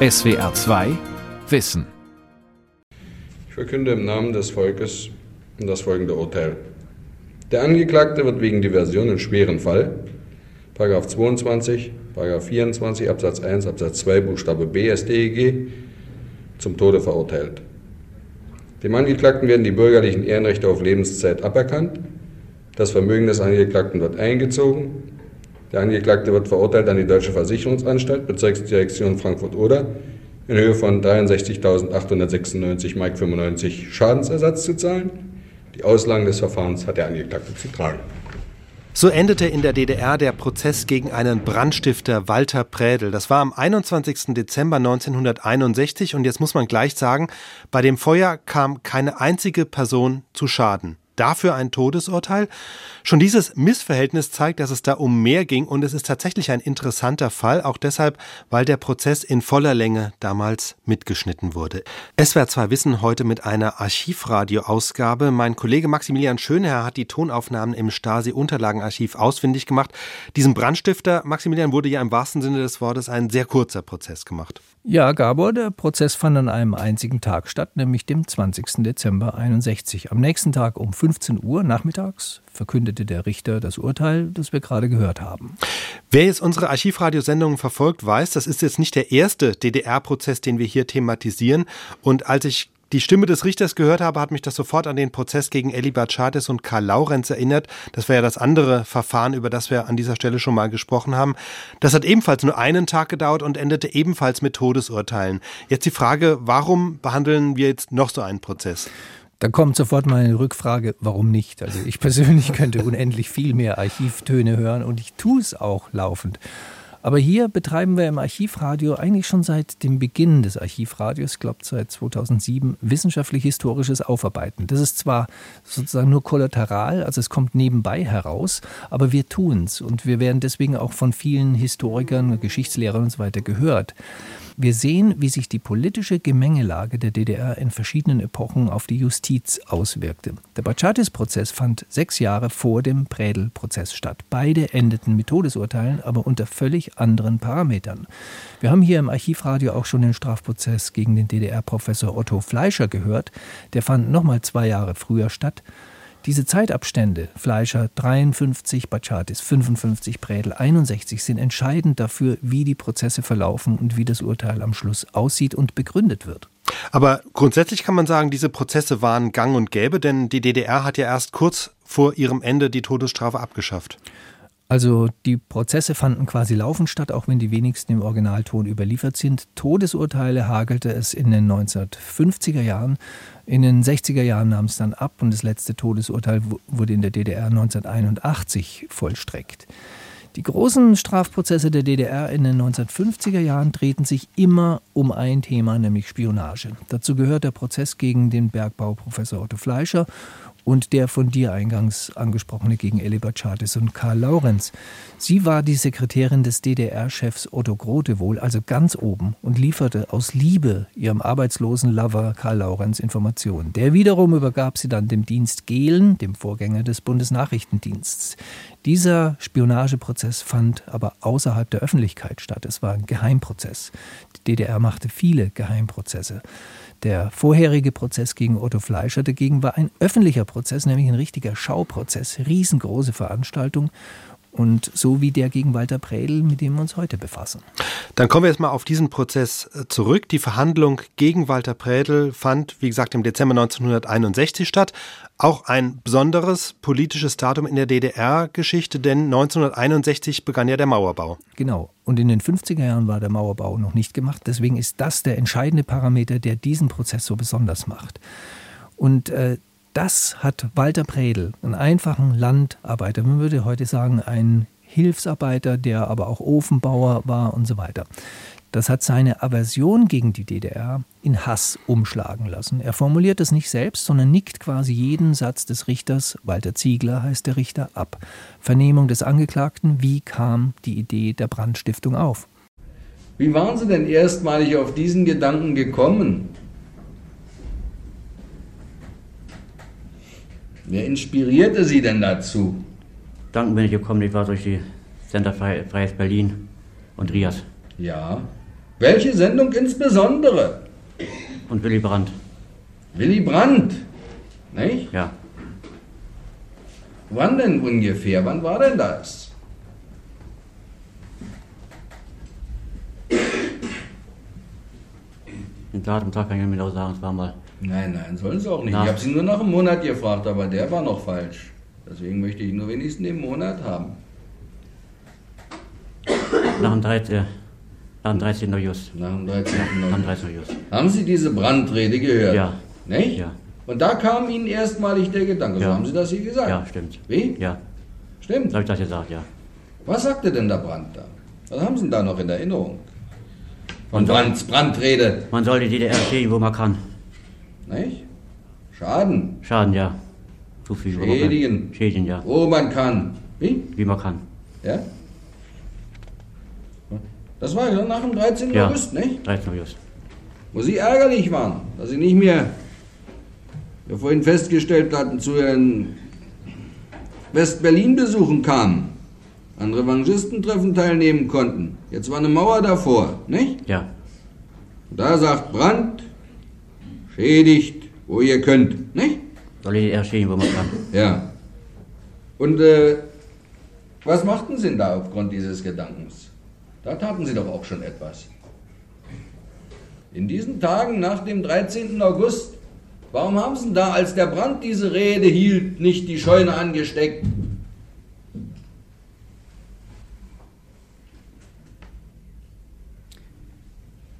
SWR 2 Wissen. Ich verkünde im Namen des Volkes das folgende Urteil. Der Angeklagte wird wegen Diversion in schweren Fall, 22, 24 Absatz 1 Absatz 2 Buchstabe B StEG, zum Tode verurteilt. Dem Angeklagten werden die bürgerlichen Ehrenrechte auf Lebenszeit aberkannt. Das Vermögen des Angeklagten wird eingezogen. Der Angeklagte wird verurteilt an die Deutsche Versicherungsanstalt, Bezirksdirektion Frankfurt-Oder, in Höhe von 63.896,95 Mark Schadensersatz zu zahlen. Die Auslagen des Verfahrens hat der Angeklagte zu tragen. So endete in der DDR der Prozess gegen einen Brandstifter Walter Prädel. Das war am 21. Dezember 1961 und jetzt muss man gleich sagen, bei dem Feuer kam keine einzige Person zu Schaden dafür ein Todesurteil. Schon dieses Missverhältnis zeigt, dass es da um mehr ging und es ist tatsächlich ein interessanter Fall, auch deshalb, weil der Prozess in voller Länge damals mitgeschnitten wurde. SWR 2 Wissen heute mit einer Archivradio-Ausgabe. Mein Kollege Maximilian Schönherr hat die Tonaufnahmen im Stasi-Unterlagenarchiv ausfindig gemacht. Diesem Brandstifter, Maximilian, wurde ja im wahrsten Sinne des Wortes ein sehr kurzer Prozess gemacht. Ja, Gabor, der Prozess fand an einem einzigen Tag statt, nämlich dem 20. Dezember 61. Am nächsten Tag um 15 Uhr nachmittags verkündete der Richter das Urteil, das wir gerade gehört haben. Wer jetzt unsere Archivradiosendungen verfolgt, weiß, das ist jetzt nicht der erste DDR-Prozess, den wir hier thematisieren. Und als ich die Stimme des Richters gehört habe, hat mich das sofort an den Prozess gegen Eli Batschatis und Karl Laurenz erinnert. Das war ja das andere Verfahren, über das wir an dieser Stelle schon mal gesprochen haben. Das hat ebenfalls nur einen Tag gedauert und endete ebenfalls mit Todesurteilen. Jetzt die Frage, warum behandeln wir jetzt noch so einen Prozess? Da kommt sofort mal eine Rückfrage, warum nicht? Also ich persönlich könnte unendlich viel mehr Archivtöne hören und ich tue es auch laufend. Aber hier betreiben wir im Archivradio eigentlich schon seit dem Beginn des Archivradios, ich glaube seit 2007, wissenschaftlich-historisches Aufarbeiten. Das ist zwar sozusagen nur kollateral, also es kommt nebenbei heraus, aber wir tun es und wir werden deswegen auch von vielen Historikern, Geschichtslehrern und so weiter gehört. Wir sehen, wie sich die politische Gemengelage der DDR in verschiedenen Epochen auf die Justiz auswirkte. Der Batschatis-Prozess fand sechs Jahre vor dem Prädel-Prozess statt. Beide endeten mit Todesurteilen, aber unter völlig anderen Parametern. Wir haben hier im Archivradio auch schon den Strafprozess gegen den DDR-Professor Otto Fleischer gehört. Der fand nochmal zwei Jahre früher statt. Diese Zeitabstände, Fleischer 53, Batschatis 55, Prädel 61, sind entscheidend dafür, wie die Prozesse verlaufen und wie das Urteil am Schluss aussieht und begründet wird. Aber grundsätzlich kann man sagen, diese Prozesse waren gang und gäbe, denn die DDR hat ja erst kurz vor ihrem Ende die Todesstrafe abgeschafft. Also die Prozesse fanden quasi laufend statt, auch wenn die wenigsten im Originalton überliefert sind. Todesurteile hagelte es in den 1950er Jahren. In den 60er Jahren nahm es dann ab und das letzte Todesurteil wurde in der DDR 1981 vollstreckt. Die großen Strafprozesse der DDR in den 1950er Jahren drehten sich immer um ein Thema, nämlich Spionage. Dazu gehört der Prozess gegen den Bergbauprofessor Otto Fleischer und der von dir eingangs angesprochene gegen Elibert Schartes und Karl Laurenz. Sie war die Sekretärin des DDR-Chefs Otto Grote wohl, also ganz oben, und lieferte aus Liebe ihrem arbeitslosen Lover Karl Laurenz Informationen. Der wiederum übergab sie dann dem Dienst Gehlen, dem Vorgänger des Bundesnachrichtendienstes. Dieser Spionageprozess fand aber außerhalb der Öffentlichkeit statt. Es war ein Geheimprozess. Die DDR machte viele Geheimprozesse. Der vorherige Prozess gegen Otto Fleischer dagegen war ein öffentlicher Prozess, nämlich ein richtiger Schauprozess, riesengroße Veranstaltung und so wie der gegen Walter Prädel, mit dem wir uns heute befassen. Dann kommen wir jetzt mal auf diesen Prozess äh, zurück. Die Verhandlung gegen Walter Prädel fand, wie gesagt, im Dezember 1961 statt. Auch ein besonderes politisches Datum in der DDR-Geschichte, denn 1961 begann ja der Mauerbau. Genau. Und in den 50er Jahren war der Mauerbau noch nicht gemacht. Deswegen ist das der entscheidende Parameter, der diesen Prozess so besonders macht. Und äh, das hat Walter Predel, einen einfachen Landarbeiter, man würde heute sagen, ein Hilfsarbeiter, der aber auch Ofenbauer war und so weiter. Das hat seine Aversion gegen die DDR in Hass umschlagen lassen. Er formuliert es nicht selbst, sondern nickt quasi jeden Satz des Richters, Walter Ziegler heißt der Richter, ab. Vernehmung des Angeklagten, wie kam die Idee der Brandstiftung auf? Wie waren Sie denn erstmalig auf diesen Gedanken gekommen? Wer inspirierte Sie denn dazu? Danken bin ich gekommen, ich war durch die Sender Freies Berlin und Rias. Ja. Welche Sendung insbesondere? Und Willy Brandt. Willy Brandt, nicht? Ja. Wann denn ungefähr? Wann war denn das? Den Datum kann ich nicht genau sagen, es war mal. Nein, nein, sollen sie auch nicht. Na. Ich habe sie nur nach einem Monat gefragt, aber der war noch falsch. Deswegen möchte ich nur wenigstens den Monat haben. Nach dem 13. Nach dem 13. August. Nach dem 13. Nach dem November. 13. August. Haben Sie diese Brandrede gehört? Ja. Nicht? Ja. Und da kam Ihnen erstmalig der Gedanke. So Ja. haben Sie das hier gesagt? Ja, stimmt. Wie? Ja, Stimmt. so habe ich das gesagt, ja. Was sagte denn der Brand da? Was haben Sie denn da noch in Erinnerung? Von Brands Brandrede. Man soll die DDR stehen, wo man kann. Nicht? Schaden. Schaden, ja. Zufügen. Schädigen. Schädigen, ja. Wo man kann. Wie? Wie man kann. Ja? Das war ja nach dem 13. Ja. August, nicht? 13. August. Wo Sie ärgerlich waren, dass Sie nicht mehr, wir vorhin festgestellt hatten, zu Ihren West-Berlin-Besuchen kamen, an Revanchistentreffen teilnehmen konnten. Jetzt war eine Mauer davor, nicht? Ja. Und da sagt Brandt, schädigt, wo ihr könnt, nicht? Soll DDR stehen, wo man kann. Ja. Und äh, was machten Sie denn da aufgrund dieses Gedankens? Da taten Sie doch auch schon etwas. In diesen Tagen nach dem 13. August, warum haben Sie denn da, als der Brand diese Rede hielt, nicht die Scheune angesteckt?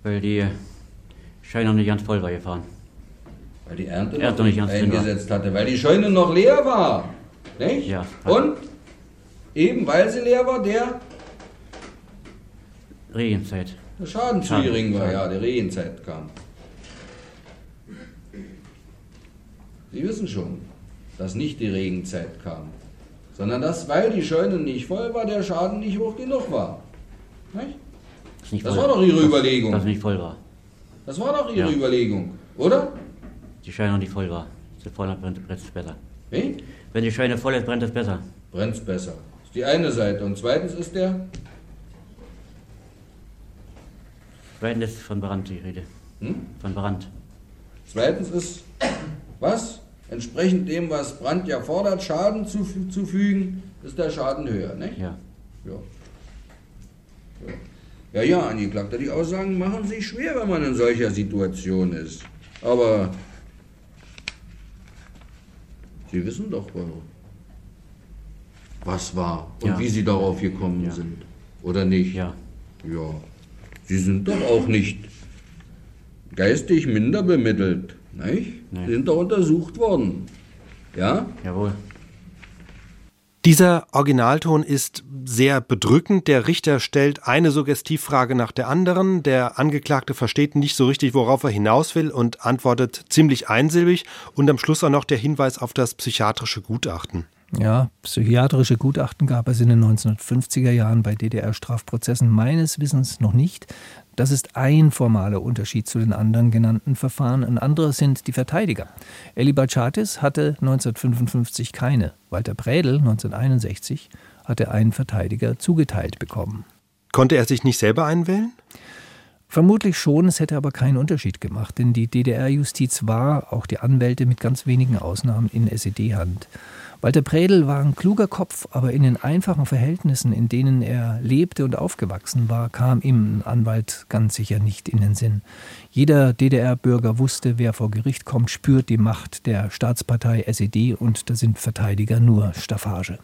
Weil die Scheine noch nicht ganz voll war gefahren. Weil die Ernte, Ernte noch nicht war. eingesetzt hatte, weil die Scheune noch leer war. Nicht? Ja. Und eben weil sie leer war, der, Regenzeit. der Schaden zu gering war, ja, die Regenzeit kam. Sie wissen schon, dass nicht die Regenzeit kam, sondern dass, weil die Scheune nicht voll war, der Schaden nicht hoch genug war. Nicht? Das, war doch Ihre Überlegung. Dass nicht voll war. Das war doch Ihre Ja. Überlegung, oder? Die Scheune noch nicht voll war. Sie voll brennt brennt es besser. Wie? Wenn die Scheune voll ist, brennt es besser. Brennt's besser. Das ist die eine Seite. Und zweitens ist der, Brennt ist von Brand die Rede. hm? Von Brand. Zweitens ist, was? Entsprechend dem, was Brand ja fordert, Schaden zu, zufügen, ist der Schaden höher, nicht? Ja. Ja. Ja, ja, ja Angeklagter, die Aussagen machen sich schwer, wenn man in solcher Situation ist. Aber Sie wissen doch, warum. Was war und Ja. wie Sie darauf gekommen Ja. sind. Oder nicht? Ja. Ja, Sie sind doch auch nicht geistig minder bemittelt, nicht? Nee. Sie sind doch untersucht worden. Ja? Jawohl. Dieser Originalton ist sehr bedrückend. Der Richter stellt eine Suggestivfrage nach der anderen. Der Angeklagte versteht nicht so richtig, worauf er hinaus will und antwortet ziemlich einsilbig. Und am Schluss auch noch der Hinweis auf das psychiatrische Gutachten. Ja, psychiatrische Gutachten gab es in den 1950er Jahren bei DDR-Strafprozessen meines Wissens noch nicht. Das ist ein formaler Unterschied zu den anderen genannten Verfahren. Ein anderer sind die Verteidiger. Eli Bachatis hatte 1955 keine. Walter Prädel 1961 hatte einen Verteidiger zugeteilt bekommen. Konnte er sich nicht selber einwählen? Vermutlich schon, es hätte aber keinen Unterschied gemacht, denn die DDR-Justiz war, auch die Anwälte mit ganz wenigen Ausnahmen, in SED-Hand. Walter Prädel war ein kluger Kopf, aber in den einfachen Verhältnissen, in denen er lebte und aufgewachsen war, kam ihm ein Anwalt ganz sicher nicht in den Sinn. Jeder DDR-Bürger wusste, wer vor Gericht kommt, spürt die Macht der Staatspartei SED und da sind Verteidiger nur Staffage.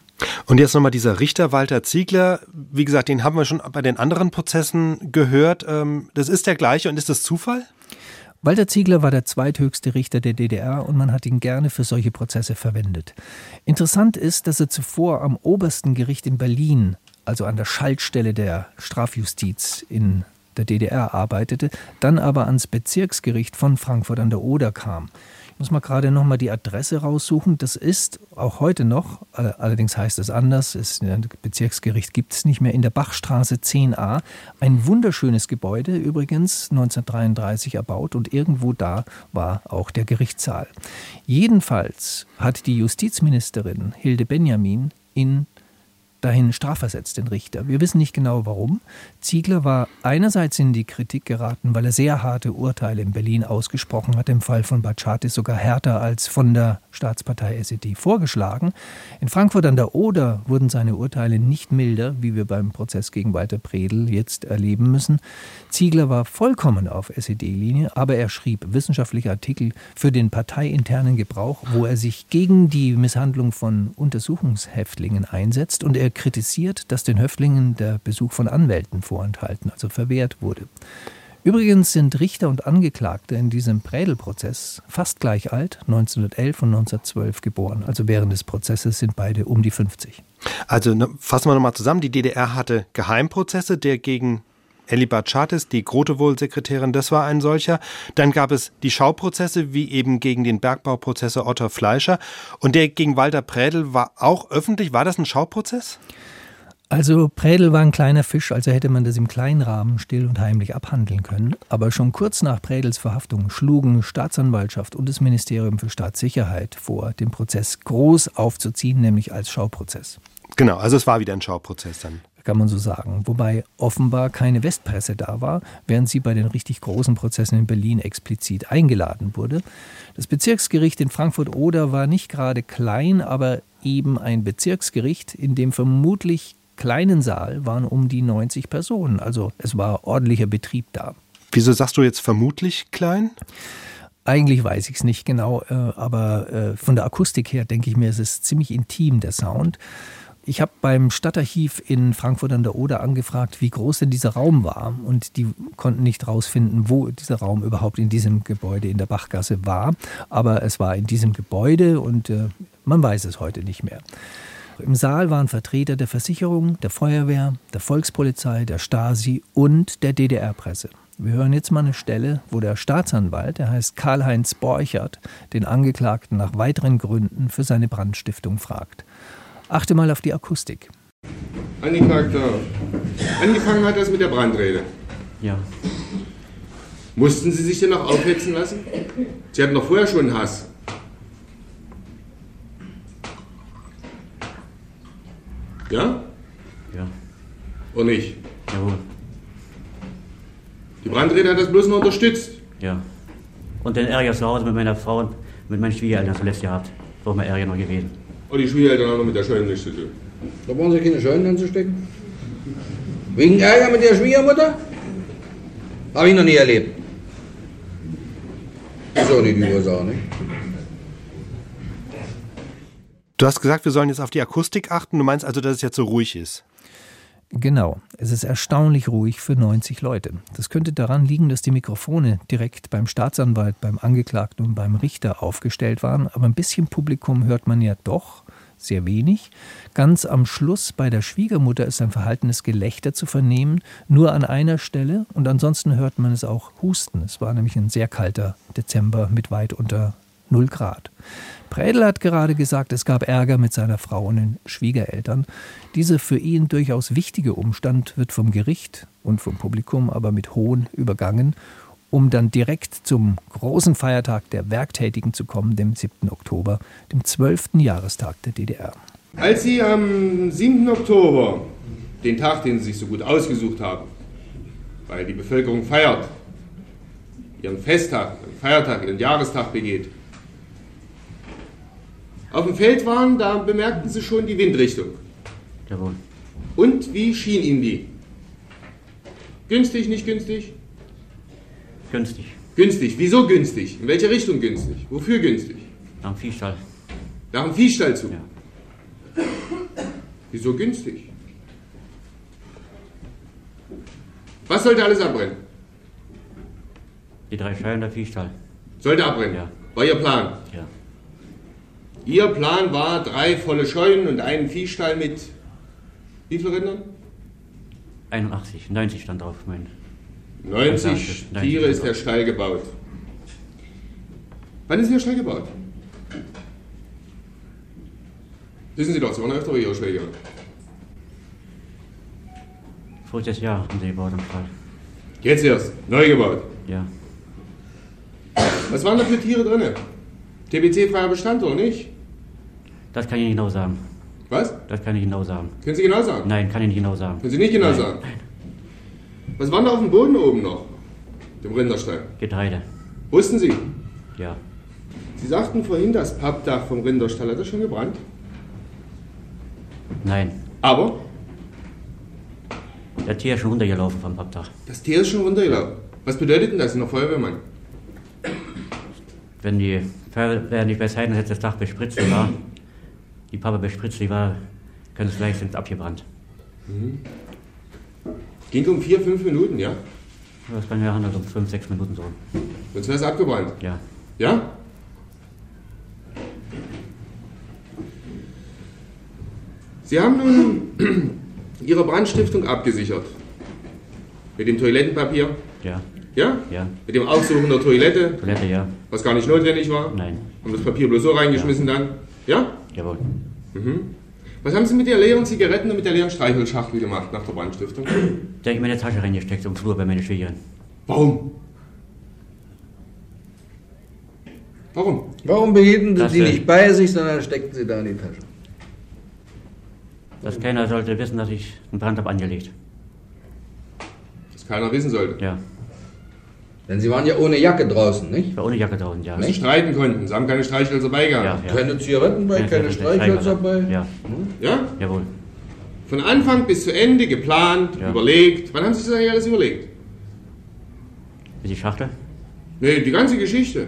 Und jetzt nochmal dieser Richter Walter Ziegler. Wie gesagt, den haben wir schon bei den anderen Prozessen gehört. Ähm, Das ist der gleiche und ist das Zufall? Walter Ziegler war der zweithöchste Richter der DDR und man hat ihn gerne für solche Prozesse verwendet. Interessant ist, dass er zuvor am obersten Gericht in Berlin, also an der Schaltstelle der Strafjustiz in der DDR arbeitete, dann aber ans Bezirksgericht von Frankfurt an der Oder kam. Muss mal gerade noch mal die Adresse raussuchen. Das ist auch heute noch, all- allerdings heißt es anders, das Bezirksgericht gibt es nicht mehr, in der Bachstraße 10a. Ein wunderschönes Gebäude, übrigens 1933 erbaut und irgendwo da war auch der Gerichtssaal. Jedenfalls hat die Justizministerin Hilde Benjamin in dahin strafversetzt, den Richter. Wir wissen nicht genau warum. Ziegler war einerseits in die Kritik geraten, weil er sehr harte Urteile in Berlin ausgesprochen hat, im Fall von Batschatis sogar härter als von der Staatspartei SED vorgeschlagen. In Frankfurt an der Oder wurden seine Urteile nicht milder, wie wir beim Prozess gegen Walter Predel jetzt erleben müssen. Ziegler war vollkommen auf SED-Linie, aber er schrieb wissenschaftliche Artikel für den parteiinternen Gebrauch, wo er sich gegen die Misshandlung von Untersuchungshäftlingen einsetzt und er kritisiert, dass den Häftlingen der Besuch von Anwälten vorenthalten, also verwehrt wurde. Übrigens sind Richter und Angeklagte in diesem Prädel-Prozess fast gleich alt, 1911 und 1912 geboren. Also während des Prozesses sind beide um die 50. Also ne, fassen wir nochmal zusammen. Die DDR hatte Geheimprozesse, der gegen Elli Bartschatis, die Grotewohl-Sekretärin, das war ein solcher. Dann gab es die Schauprozesse, wie eben gegen den Bergbauprozessor Otto Fleischer. Und der gegen Walter Prädel war auch öffentlich. War das ein Schauprozess? Also Prädel war ein kleiner Fisch, also hätte man das im kleinen Rahmen still und heimlich abhandeln können. Aber schon kurz nach Prädels Verhaftung schlugen Staatsanwaltschaft und das Ministerium für Staatssicherheit vor, den Prozess groß aufzuziehen, nämlich als Schauprozess. Genau, also es war wieder ein Schauprozess dann. Kann man so sagen. Wobei offenbar keine Westpresse da war, während sie bei den richtig großen Prozessen in Berlin explizit eingeladen wurde. Das Bezirksgericht in Frankfurt-Oder war nicht gerade klein, aber eben ein Bezirksgericht, in dem vermutlich kleinen Saal waren um die 90 Personen. Also es war ordentlicher Betrieb da. Wieso sagst du jetzt vermutlich klein? Eigentlich weiß ich es nicht genau, äh, aber äh, von der Akustik her denke ich mir, es ist ziemlich intim, der Sound. Ich habe beim Stadtarchiv in Frankfurt an der Oder angefragt, wie groß denn dieser Raum war. Und die konnten nicht herausfinden, wo dieser Raum überhaupt in diesem Gebäude in der Bachgasse war. Aber es war in diesem Gebäude und äh, man weiß es heute nicht mehr. Im Saal waren Vertreter der Versicherung, der Feuerwehr, der Volkspolizei, der Stasi und der DDR-Presse. Wir hören jetzt mal eine Stelle, wo der Staatsanwalt, der heißt Karl-Heinz Borchert, den Angeklagten nach weiteren Gründen für seine Brandstiftung fragt. Achte mal auf die Akustik. Angeklagter, angefangen hat das mit der Brandrede. Ja. Mussten Sie sich denn noch aufhetzen lassen? Sie hatten doch vorher schon Hass. Ja? Ja. Oder nicht? Jawohl. Die Brandrede hat das bloß noch unterstützt. Ja. Und den Ärger zu Hause mit meiner Frau und mit meinen Schwiegereltern zuletzt gehabt. Wo wir Ärger noch gewesen. Und die Schwiegereltern haben noch mit der Scheune nichts zu tun. Da brauchen Sie keine Scheunen anzustecken. Wegen Ärger mit der Schwiegermutter? Habe ich noch nie erlebt. Ist auch nicht die Ursache, ne? Du hast gesagt, wir sollen jetzt auf die Akustik achten. Du meinst also, dass es jetzt so ruhig ist? Genau, es ist erstaunlich ruhig für 90 Leute. Das könnte daran liegen, dass die Mikrofone direkt beim Staatsanwalt, beim Angeklagten und beim Richter aufgestellt waren, aber ein bisschen Publikum hört man ja doch, sehr wenig. Ganz am Schluss bei der Schwiegermutter ist ein verhaltenes Gelächter zu vernehmen, nur an einer Stelle und ansonsten hört man es auch husten. Es war nämlich ein sehr kalter Dezember mit weit unter 0 Grad. Prädel hat gerade gesagt, es gab Ärger mit seiner Frau und den Schwiegereltern. Dieser für ihn durchaus wichtige Umstand wird vom Gericht und vom Publikum aber mit Hohn übergangen, um dann direkt zum großen Feiertag der Werktätigen zu kommen, dem 7. Oktober, dem 12. Jahrestag der DDR. Als Sie am 7. Oktober, den Tag, den Sie sich so gut ausgesucht haben, weil die Bevölkerung feiert, ihren Festtag, ihren Feiertag, ihren Jahrestag begeht, auf dem Feld waren, da bemerkten Sie schon die Windrichtung. Jawohl. Und wie schien Ihnen die? Günstig, nicht günstig? Günstig. Günstig. Wieso günstig? In welche Richtung günstig? Wofür günstig? Nach dem Viehstall. Nach dem Viehstall zu. Ja. Wieso günstig? Was sollte alles abbrennen? Die drei Scheiben der Viehstall. Sollte abbrennen. Ja. War Ihr Plan. Ja. Ihr Plan war drei volle Scheunen und einen Viehstall mit wie viele Rindern? 81, 90 stand drauf, mein. 90 90 Tiere ist der Stall gebaut. Wann ist der Stall gebaut? Wissen Sie doch, Sie waren öfter bei Ihrer Schwägerin. Voriges Jahr haben sie gebaut am Stall. Jetzt erst, neu gebaut. Ja. Was waren da für Tiere drin? TBC-freier Bestand oder nicht? Das kann ich nicht genau sagen. Was? Das kann ich genau sagen. Können Sie genau sagen? Nein, kann ich nicht genau sagen. Können Sie nicht genau Nein. sagen? Was war da auf dem Boden oben noch? Dem Rinderstall. Getreide. Wussten Sie? Ja. Sie sagten vorhin, das Pappdach vom Rinderstall hat das schon gebrannt. Nein. Aber Der Tier ist schon runtergelaufen vom Pappdach. das Tier ist schon runtergelaufen. Was bedeutet denn das der Feuerwehrmann? Wenn die Feuerwehr nicht bei Zeiten hätte das Dach bespritzt war, die Pappe bespritzt war, könnte es vielleicht sind abgebrannt. Ging um vier, fünf Minuten, ja? Das kann ja anders um fünf, sechs Minuten so. Sonst wäre es abgebrannt. Ja. Ja? Sie haben nun Ihre Brandstiftung abgesichert. Mit dem Toilettenpapier, Ja. ja? Ja. Mit dem Aufsuchen der Toilette, Toilette, ja. was gar nicht notwendig war. Nein. Haben das Papier bloß so reingeschmissen dann. Ja? Jawohl. Was haben Sie mit der leeren Zigaretten und mit der leeren Streichholzschachtel gemacht nach der Brandstiftung? Da habe ich meine Tasche reingesteckt, um Flur bei meiner Schwiegerin. Warum? Warum? Warum behielten Sie die nicht bei sich, sondern steckten sie da in die Tasche? Dass keiner sollte wissen, dass ich einen Brand habe angelegt. Das keiner wissen sollte. Ja. Denn Sie waren ja ohne Jacke draußen, nicht? Ich war ohne Jacke draußen, ja. Dass Sie streiten konnten. Sie haben keine Streichhölzer dabei Ja, gehabt. ja. Keine Zigaretten bei, Ja, keine ja, Streichhölzer bei. Ja, Ja? jawohl. Von Anfang bis zu Ende geplant, Ja. überlegt. Wann haben Sie sich das eigentlich alles überlegt? Die Schachtel? Nee, die ganze Geschichte.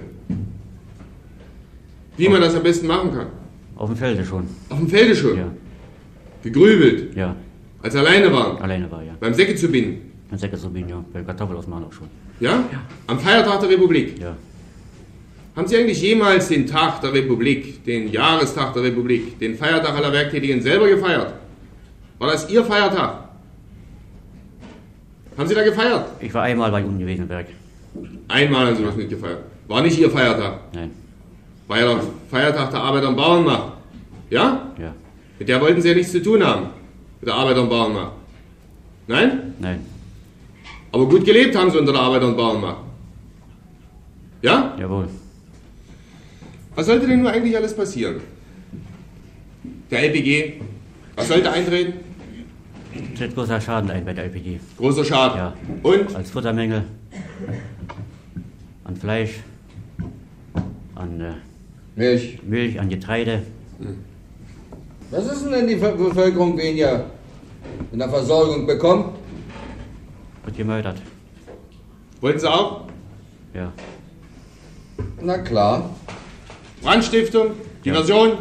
Wie man das am besten machen kann. Auf dem Felde schon. Auf dem Felde schon. Ja. Gegrübelt. Ja. Als Sie alleine waren. Alleine war, ja. Beim Säcke zu binden. Ein Säcke zu binden, ja. Bei Kartoffel ausmachen auch schon. Ja? Am Feiertag der Republik. Ja. Haben Sie eigentlich jemals den Tag der Republik, den Jahrestag der Republik, den Feiertag aller Werktätigen selber gefeiert? War das Ihr Feiertag? Haben Sie da gefeiert? Ich war einmal bei unten gewesen im Berg. Einmal haben Sie das nicht gefeiert. War nicht Ihr Feiertag. Nein. War ja der Feiertag der Arbeiter- und Bauernmacht. Ja? Ja. Mit der wollten Sie ja nichts zu tun haben. Mit der Arbeiter- und Bauernmacht. Nein? Nein. Aber gut gelebt haben Sie unter der Arbeiter- und Bauernmacht. Ja? Jawohl. Was sollte denn nur eigentlich alles passieren? Der LPG, was sollte eintreten? Tritt großer Schaden ein bei der LPG. Großer Schaden. Ja. Und? Als Futtermenge. An Fleisch. An äh, Milch. Milch, an Getreide. Was ist denn, wenn die Bevölkerung weniger in der Versorgung bekommt? Wird gemördert. Wollten Sie auch? Ja. Na klar. Brandstiftung, Ja. Diversion,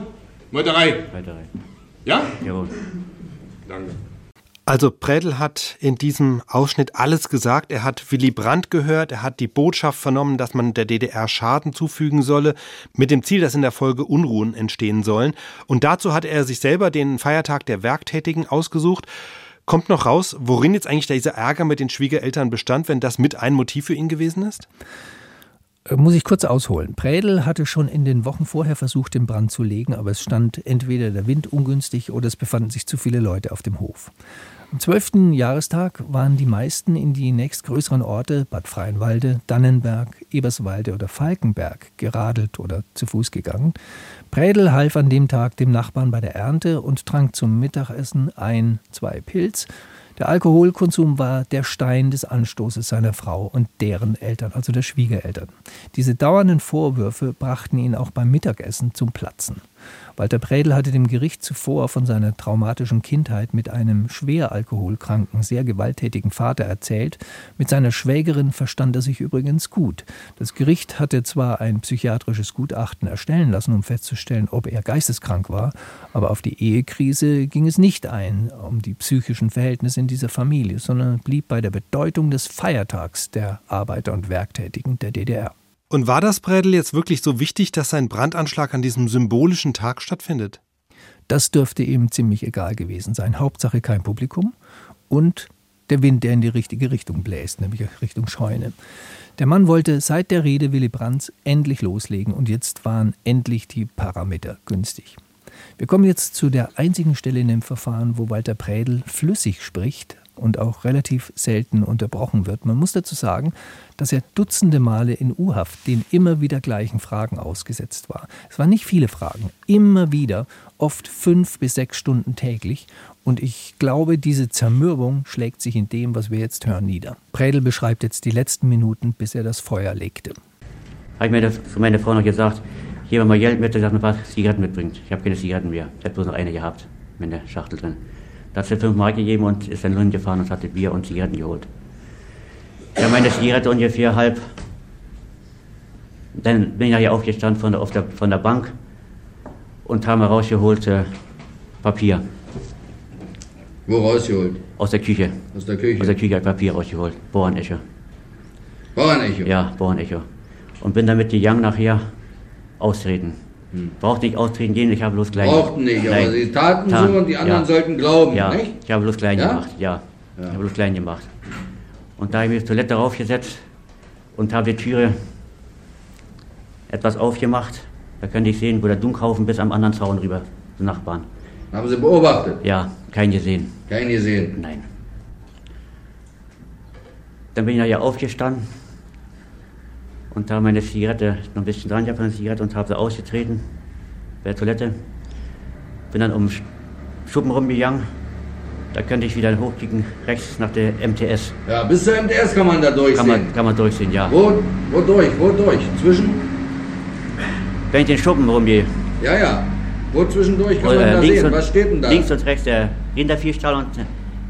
Meuterei. Weiter. Ja? Jawohl. Danke. Also Prädel hat in diesem Ausschnitt alles gesagt. Er hat Willy Brandt gehört, er hat die Botschaft vernommen, dass man der DDR Schaden zufügen solle, mit dem Ziel, dass in der Folge Unruhen entstehen sollen. Und dazu hat er sich selber den Feiertag der Werktätigen ausgesucht. Kommt noch raus, worin jetzt eigentlich dieser Ärger mit den Schwiegereltern bestand, wenn das mit ein Motiv für ihn gewesen ist? Äh, Muss ich kurz ausholen. Prädel hatte schon in den Wochen vorher versucht, den Brand zu legen, aber es stand entweder der Wind ungünstig oder es befanden sich zu viele Leute auf dem Hof. Am 12. Jahrestag waren die meisten in die nächstgrößeren Orte Bad Freienwalde, Dannenberg, Eberswalde oder Falkenberg geradelt oder zu Fuß gegangen. Prädel half an dem Tag dem Nachbarn bei der Ernte und trank zum Mittagessen ein, zwei Pilz. Der Alkoholkonsum war der Stein des Anstoßes seiner Frau und deren Eltern, also der Schwiegereltern. Diese dauernden Vorwürfe brachten ihn auch beim Mittagessen zum Platzen. Walter Prädel hatte dem Gericht zuvor von seiner traumatischen Kindheit mit einem schwer alkoholkranken, sehr gewalttätigen Vater erzählt. Mit seiner Schwägerin verstand er sich übrigens gut. Das Gericht hatte zwar ein psychiatrisches Gutachten erstellen lassen, um festzustellen, ob er geisteskrank war, aber auf die Ehekrise ging es nicht ein, um die psychischen Verhältnisse in dieser Familie, sondern blieb bei der Bedeutung des Feiertags der Arbeiter und Werktätigen der DDR. Und war das Prädel jetzt wirklich so wichtig, dass sein Brandanschlag an diesem symbolischen Tag stattfindet? Das dürfte ihm ziemlich egal gewesen sein. Hauptsache kein Publikum und der Wind, der in die richtige Richtung bläst, nämlich Richtung Scheune. Der Mann wollte seit der Rede Willy Brandts endlich loslegen und jetzt waren endlich die Parameter günstig. Wir kommen jetzt zu der einzigen Stelle in dem Verfahren, wo Walter Prädel flüssig spricht, und auch relativ selten unterbrochen wird. Man muss dazu sagen, dass er dutzende Male in U-Haft den immer wieder gleichen Fragen ausgesetzt war. Es waren nicht viele Fragen, immer wieder, oft fünf bis sechs Stunden täglich. Und ich glaube, diese Zermürbung schlägt sich in dem, was wir jetzt hören, nieder. Prädel beschreibt jetzt die letzten Minuten, bis er das Feuer legte. Habe ich mir das zu meiner Frau noch gesagt, jemand mal Geld mit, der sagt was, Zigaretten mitbringt. Ich habe keine Zigaretten mehr. Ich habe bloß noch eine gehabt, mit der Schachtel drin. Da hat sie fünf Mark gegeben und ist dann hingefahren und hatte Bier und Zigaretten geholt. Ich meine Zigarette ungefähr halb. Dann bin ich nachher aufgestanden von der, auf der, von der Bank und habe rausgeholt äh, Papier. Wo rausgeholt? Aus der Küche. Aus der Küche? Aus der Küche hat Papier rausgeholt. Bauernecho. Bauernecho? Ja, Bauernecho. Und bin damit gegangen nachher austreten. Hm. Braucht nicht austreten gehen, ich habe bloß klein Brauchten nicht, Nein. aber sie taten Tat, so und die anderen ja. sollten glauben, ja. nicht? Ich habe bloß klein ja? gemacht, ja. Ich habe bloß klein gemacht. Und da habe ich auf die Toilette raufgesetzt und habe die Türe etwas aufgemacht. Da könnte ich sehen, wo der Dunkhaufen bis am anderen Zaun rüber, die Nachbarn. Haben Sie beobachtet? Ja, kein gesehen. Kein gesehen? Nein. Dann bin ich ja aufgestanden und da meine Zigarette noch ein bisschen dran gehabt der Zigarette und habe sie ausgetreten bei der Toilette. Bin dann um Schuppen rumgegangen. Da könnte ich wieder hochkicken, rechts nach der MTS. Ja, bis zur MTS kann man da durchsehen. Kann man, kann man durchsehen, ja. Wo, wo durch? Wo durch? Zwischen? Wenn ich den Schuppen rumgehe. Ja, ja. Wo zwischendurch kann Oder, man da sehen? Und, Was steht denn da? Links und rechts der Rinderviehstall und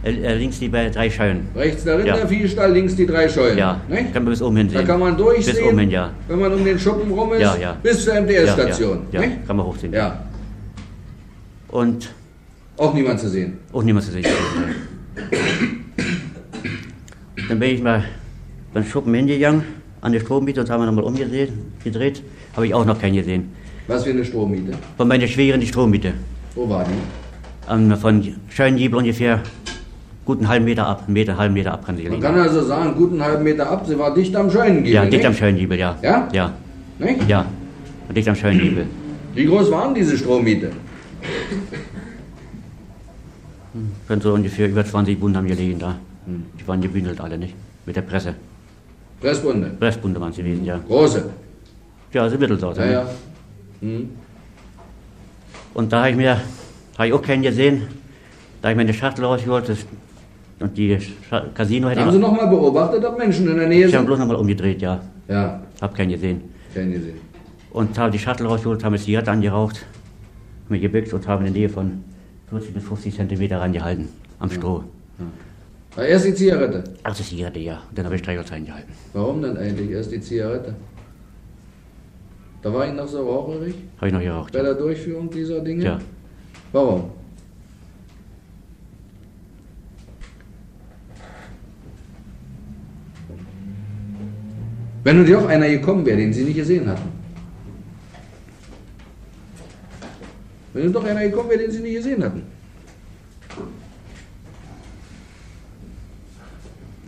äh, äh, links die drei Scheunen. Rechts der Rinderviehstall, ja. links die drei Scheunen. Ja, nicht? kann man bis oben hin sehen. Da kann man durchsehen, bis oben hin, ja. wenn man um den Schuppen rum ist, ja, ja. bis zur MTS-Station. Ja, ja. kann man hochsehen. Ja. Und... Auch niemand zu sehen? Auch niemand zu sehen. Dann bin ich mal beim Schuppen hingegangen, an die Strommiete und haben wir nochmal umgedreht. Habe ich auch noch keinen gesehen. Was für eine Strommiete? Von meiner Schwägerin die Strommiete. Wo war die? Ähm, von Schönjebel ungefähr guten halben Meter ab, einen Meter, halben Meter ab kann sie liegen. Man kann also sagen, guten halben Meter ab, sie war dicht am Schönjebel, Ja, dicht nicht? am Schönjebel, ja. Ja? Ja. Nicht? Ja, dicht am Schönjebel. Wie groß waren diese Strommiete? Hm, können so ungefähr über 20 Bunde haben gelegen da. Hm. Die waren gebündelt alle, nicht? Mit der Presse. Pressbunde? Pressbunde waren sie gewesen, ja. Große? Ja, also Mittelsorte. Ja, ja. Hm. Und da habe ich mir, habe ich auch keinen gesehen, da ich meine Schachtel rausgeholt und die Casino hätte Haben Sie nochmal beobachtet, ob Menschen in der Nähe sind? Ich habe bloß nochmal umgedreht, ja. Ja. Hab keinen gesehen. Keinen gesehen. Und habe die Shuttle rausgeholt, habe eine Zigarette angeraucht, mich gebückt und habe in der Nähe von 40 bis 50 Zentimeter rangehalten, am ja. Stroh. Ja. Erst die Zigarette? Erst die Zigarette, ja. Und dann habe ich Streichholz gehalten. Warum denn eigentlich erst die Zigarette? Da war ich noch so raucherig? Habe ich noch geraucht. Bei der Durchführung dieser Dinge? Ja. Warum? Wenn nun doch einer gekommen wäre, den Sie nicht gesehen hatten. Wenn nun doch einer gekommen wäre, den Sie nicht gesehen hatten.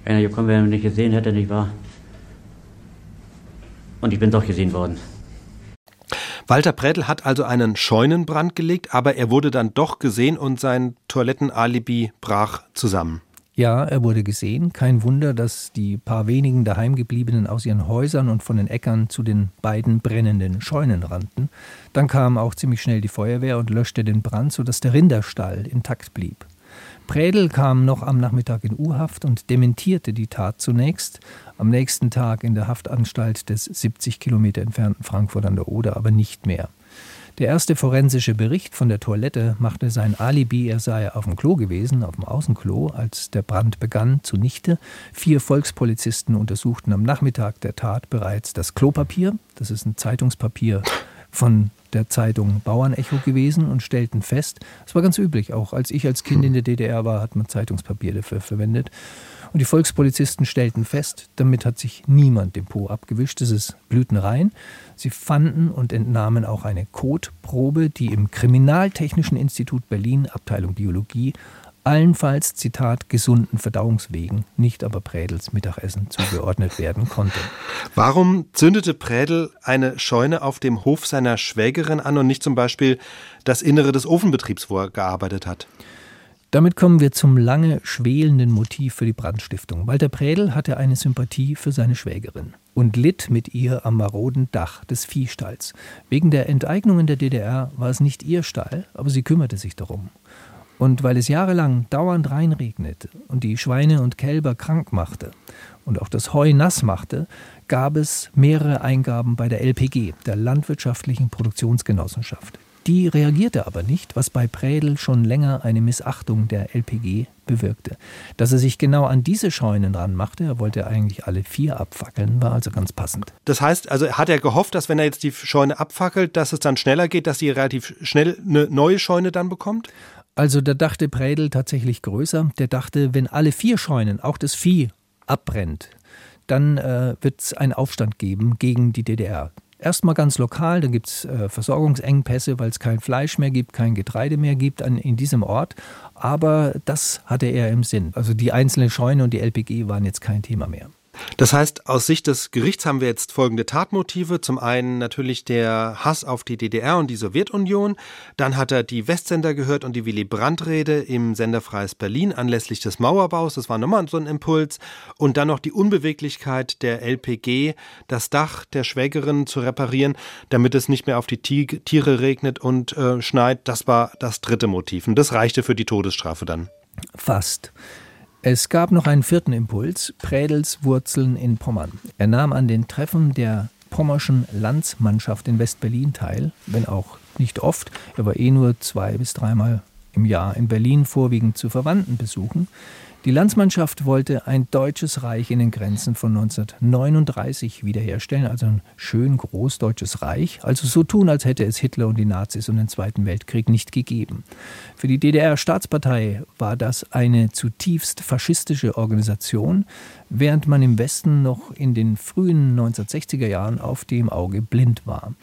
Einer gekommen wäre, den ich nicht gesehen hätte, nicht wahr? Und ich bin doch gesehen worden. Walter Prädel hat also einen Scheunenbrand gelegt, aber er wurde dann doch gesehen und sein Toilettenalibi brach zusammen. Ja, er wurde gesehen. Kein Wunder, dass die paar wenigen Daheimgebliebenen aus ihren Häusern und von den Äckern zu den beiden brennenden Scheunen rannten. Dann kam auch ziemlich schnell die Feuerwehr und löschte den Brand, sodass der Rinderstall intakt blieb. Prädel kam noch am Nachmittag in U-Haft und dementierte die Tat zunächst, am nächsten Tag in der Haftanstalt des 70 Kilometer entfernten Frankfurt an der Oder aber nicht mehr. Der erste forensische Bericht von der Toilette machte sein Alibi, er sei auf dem Klo gewesen, auf dem Außenklo, als der Brand begann, zunichte. Vier Volkspolizisten untersuchten am Nachmittag der Tat bereits das Klopapier, das ist ein Zeitungspapier von der Zeitung Bauernecho gewesen und stellten fest, es war ganz üblich, auch als ich als Kind in der DDR war, hat man Zeitungspapier dafür verwendet. Und die Volkspolizisten stellten fest, damit hat sich niemand den Po abgewischt, es ist blütenrein. Sie fanden und entnahmen auch eine Kotprobe, die im Kriminaltechnischen Institut Berlin, Abteilung Biologie, allenfalls, Zitat, gesunden Verdauungswegen, nicht aber Prädels Mittagessen zugeordnet werden konnte. Warum zündete Prädel eine Scheune auf dem Hof seiner Schwägerin an und nicht zum Beispiel das Innere des Ofenbetriebs, wo er gearbeitet hat? Damit kommen wir zum lange schwelenden Motiv für die Brandstiftung. Walter Prädel hatte eine Sympathie für seine Schwägerin und litt mit ihr am maroden Dach des Viehstalls. Wegen der Enteignung in der DDR war es nicht ihr Stall, aber sie kümmerte sich darum. Und weil es jahrelang dauernd reinregnete und die Schweine und Kälber krank machte und auch das Heu nass machte, gab es mehrere Eingaben bei der LPG, der Landwirtschaftlichen Produktionsgenossenschaft. Die reagierte aber nicht, was bei Prädel schon länger eine Missachtung der LPG bewirkte. Dass er sich genau an diese Scheunen ranmachte, er wollte eigentlich alle vier abfackeln, war also ganz passend. Das heißt, also hat er gehofft, dass wenn er jetzt die Scheune abfackelt, dass es dann schneller geht, dass sie relativ schnell eine neue Scheune dann bekommt? Also da dachte Prädel tatsächlich größer. Der dachte, wenn alle vier Scheunen, auch das Vieh, abbrennt, dann äh, wird es einen Aufstand geben gegen die DDR. Erstmal ganz lokal, da gibt es äh, Versorgungsengpässe, weil es kein Fleisch mehr gibt, kein Getreide mehr gibt an, in diesem Ort. Aber das hatte er im Sinn. Also die einzelne Scheune und die LPG waren jetzt kein Thema mehr. Das heißt, aus Sicht des Gerichts haben wir jetzt folgende Tatmotive. Zum einen natürlich der Hass auf die DDR und die Sowjetunion. Dann hat er die Westsender gehört und die Willy Brandt-Rede im Senderfreies Berlin anlässlich des Mauerbaus. Das war nochmal so ein Impuls. Und dann noch die Unbeweglichkeit der LPG, das Dach der Schwägerin zu reparieren, damit es nicht mehr auf die Tiere regnet und äh, schneit. Das war das dritte Motiv. Und das reichte für die Todesstrafe dann. Fast. Es gab noch einen vierten Impuls, Prädels Wurzeln in Pommern. Er nahm an den Treffen der pommerschen Landsmannschaft in West-Berlin teil, wenn auch nicht oft. Er war eh nur zwei bis dreimal im Jahr in Berlin vorwiegend zu Verwandten besuchen. Die Landsmannschaft wollte ein deutsches Reich in den Grenzen von 1939 wiederherstellen, also ein schön großdeutsches Reich, also so tun, als hätte es Hitler und die Nazis und den Zweiten Weltkrieg nicht gegeben. Für die DDR-Staatspartei war das eine zutiefst faschistische Organisation, während man im Westen noch in den frühen 1960er Jahren auf dem Auge blind war.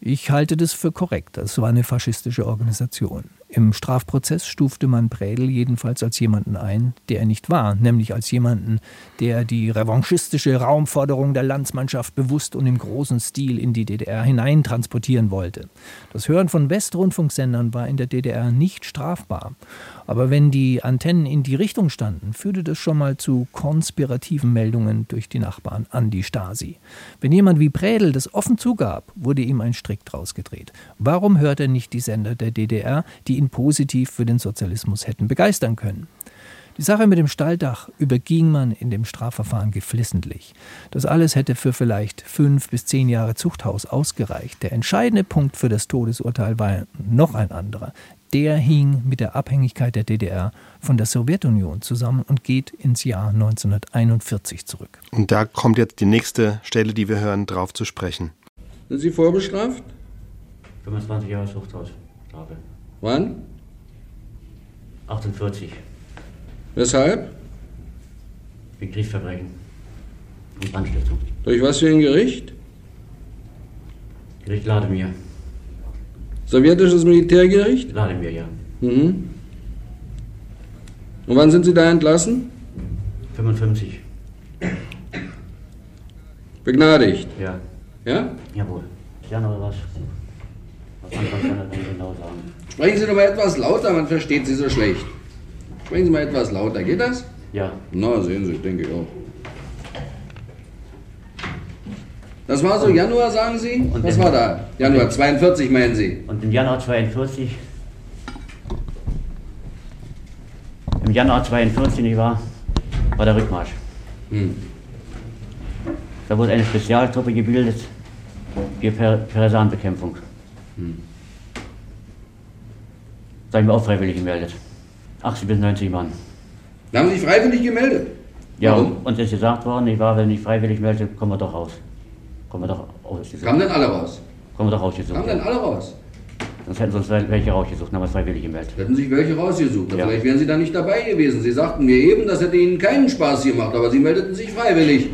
Ich halte das für korrekt. Das war eine faschistische Organisation. Im Strafprozess stufte man Prädel jedenfalls als jemanden ein, der er nicht war, nämlich als jemanden, der die revanchistische Raumforderung der Landsmannschaft bewusst und im großen Stil in die DDR hineintransportieren wollte. Das Hören von Westrundfunksendern war in der DDR nicht strafbar. Aber wenn die Antennen in die Richtung standen, führte das schon mal zu konspirativen Meldungen durch die Nachbarn an die Stasi. Wenn jemand wie Prädel das offen zugab, wurde ihm ein Strick draus gedreht. Warum hört er nicht die Sender der DDR, die ihn positiv für den Sozialismus hätten begeistern können? Die Sache mit dem Stalldach überging man in dem Strafverfahren geflissentlich. Das alles hätte für vielleicht fünf bis zehn Jahre Zuchthaus ausgereicht. Der entscheidende Punkt für das Todesurteil war noch ein anderer der hing mit der Abhängigkeit der DDR von der Sowjetunion zusammen und geht ins Jahr 1941 zurück. Und da kommt jetzt die nächste Stelle, die wir hören, drauf zu sprechen. Sind Sie vorbestraft? 25 Jahre Zuchthausstrafe. Wann? 48. Weshalb? Wegen Kriegsverbrechen und Anstiftung. Durch was für ein Gericht? Gericht Lademir. Sowjetisches Militärgericht? Wladimir, ja. Mhm. Und wann sind Sie da entlassen? 55. Begnadigt? Ja. Ja? Jawohl. Januar was? Was anderes kann er dann genau sagen. Sprechen Sie doch mal etwas lauter, man versteht Sie so schlecht. Sprechen Sie mal etwas lauter, geht das? Ja. Na, sehen Sie, denke ich auch. Das war so Januar, sagen Sie? Und Was war da? Januar 42, meinen Sie? Und im Januar 42, im Januar 42, nicht wahr, war der Rückmarsch. Hm. Da wurde eine Spezialtruppe gebildet für Per- Partisanbekämpfung. Da haben wir auch freiwillig gemeldet. 80 bis 90 Mann. Da haben Sie sich freiwillig gemeldet? Ja, Warum? und uns ist gesagt worden, ich war, wenn ich freiwillig melde, kommen wir doch raus. Kommen wir doch ausgesucht. Kamen denn alle raus? Kommen wir doch ausgesucht. Kamen denn alle raus? Sonst hätten uns welche rausgesucht, dann haben wir freiwillig gemeldet. Hätten sich welche rausgesucht. Ja. Vielleicht wären Sie da nicht dabei gewesen. Sie sagten mir eben, das hätte Ihnen keinen Spaß gemacht, aber Sie meldeten sich freiwillig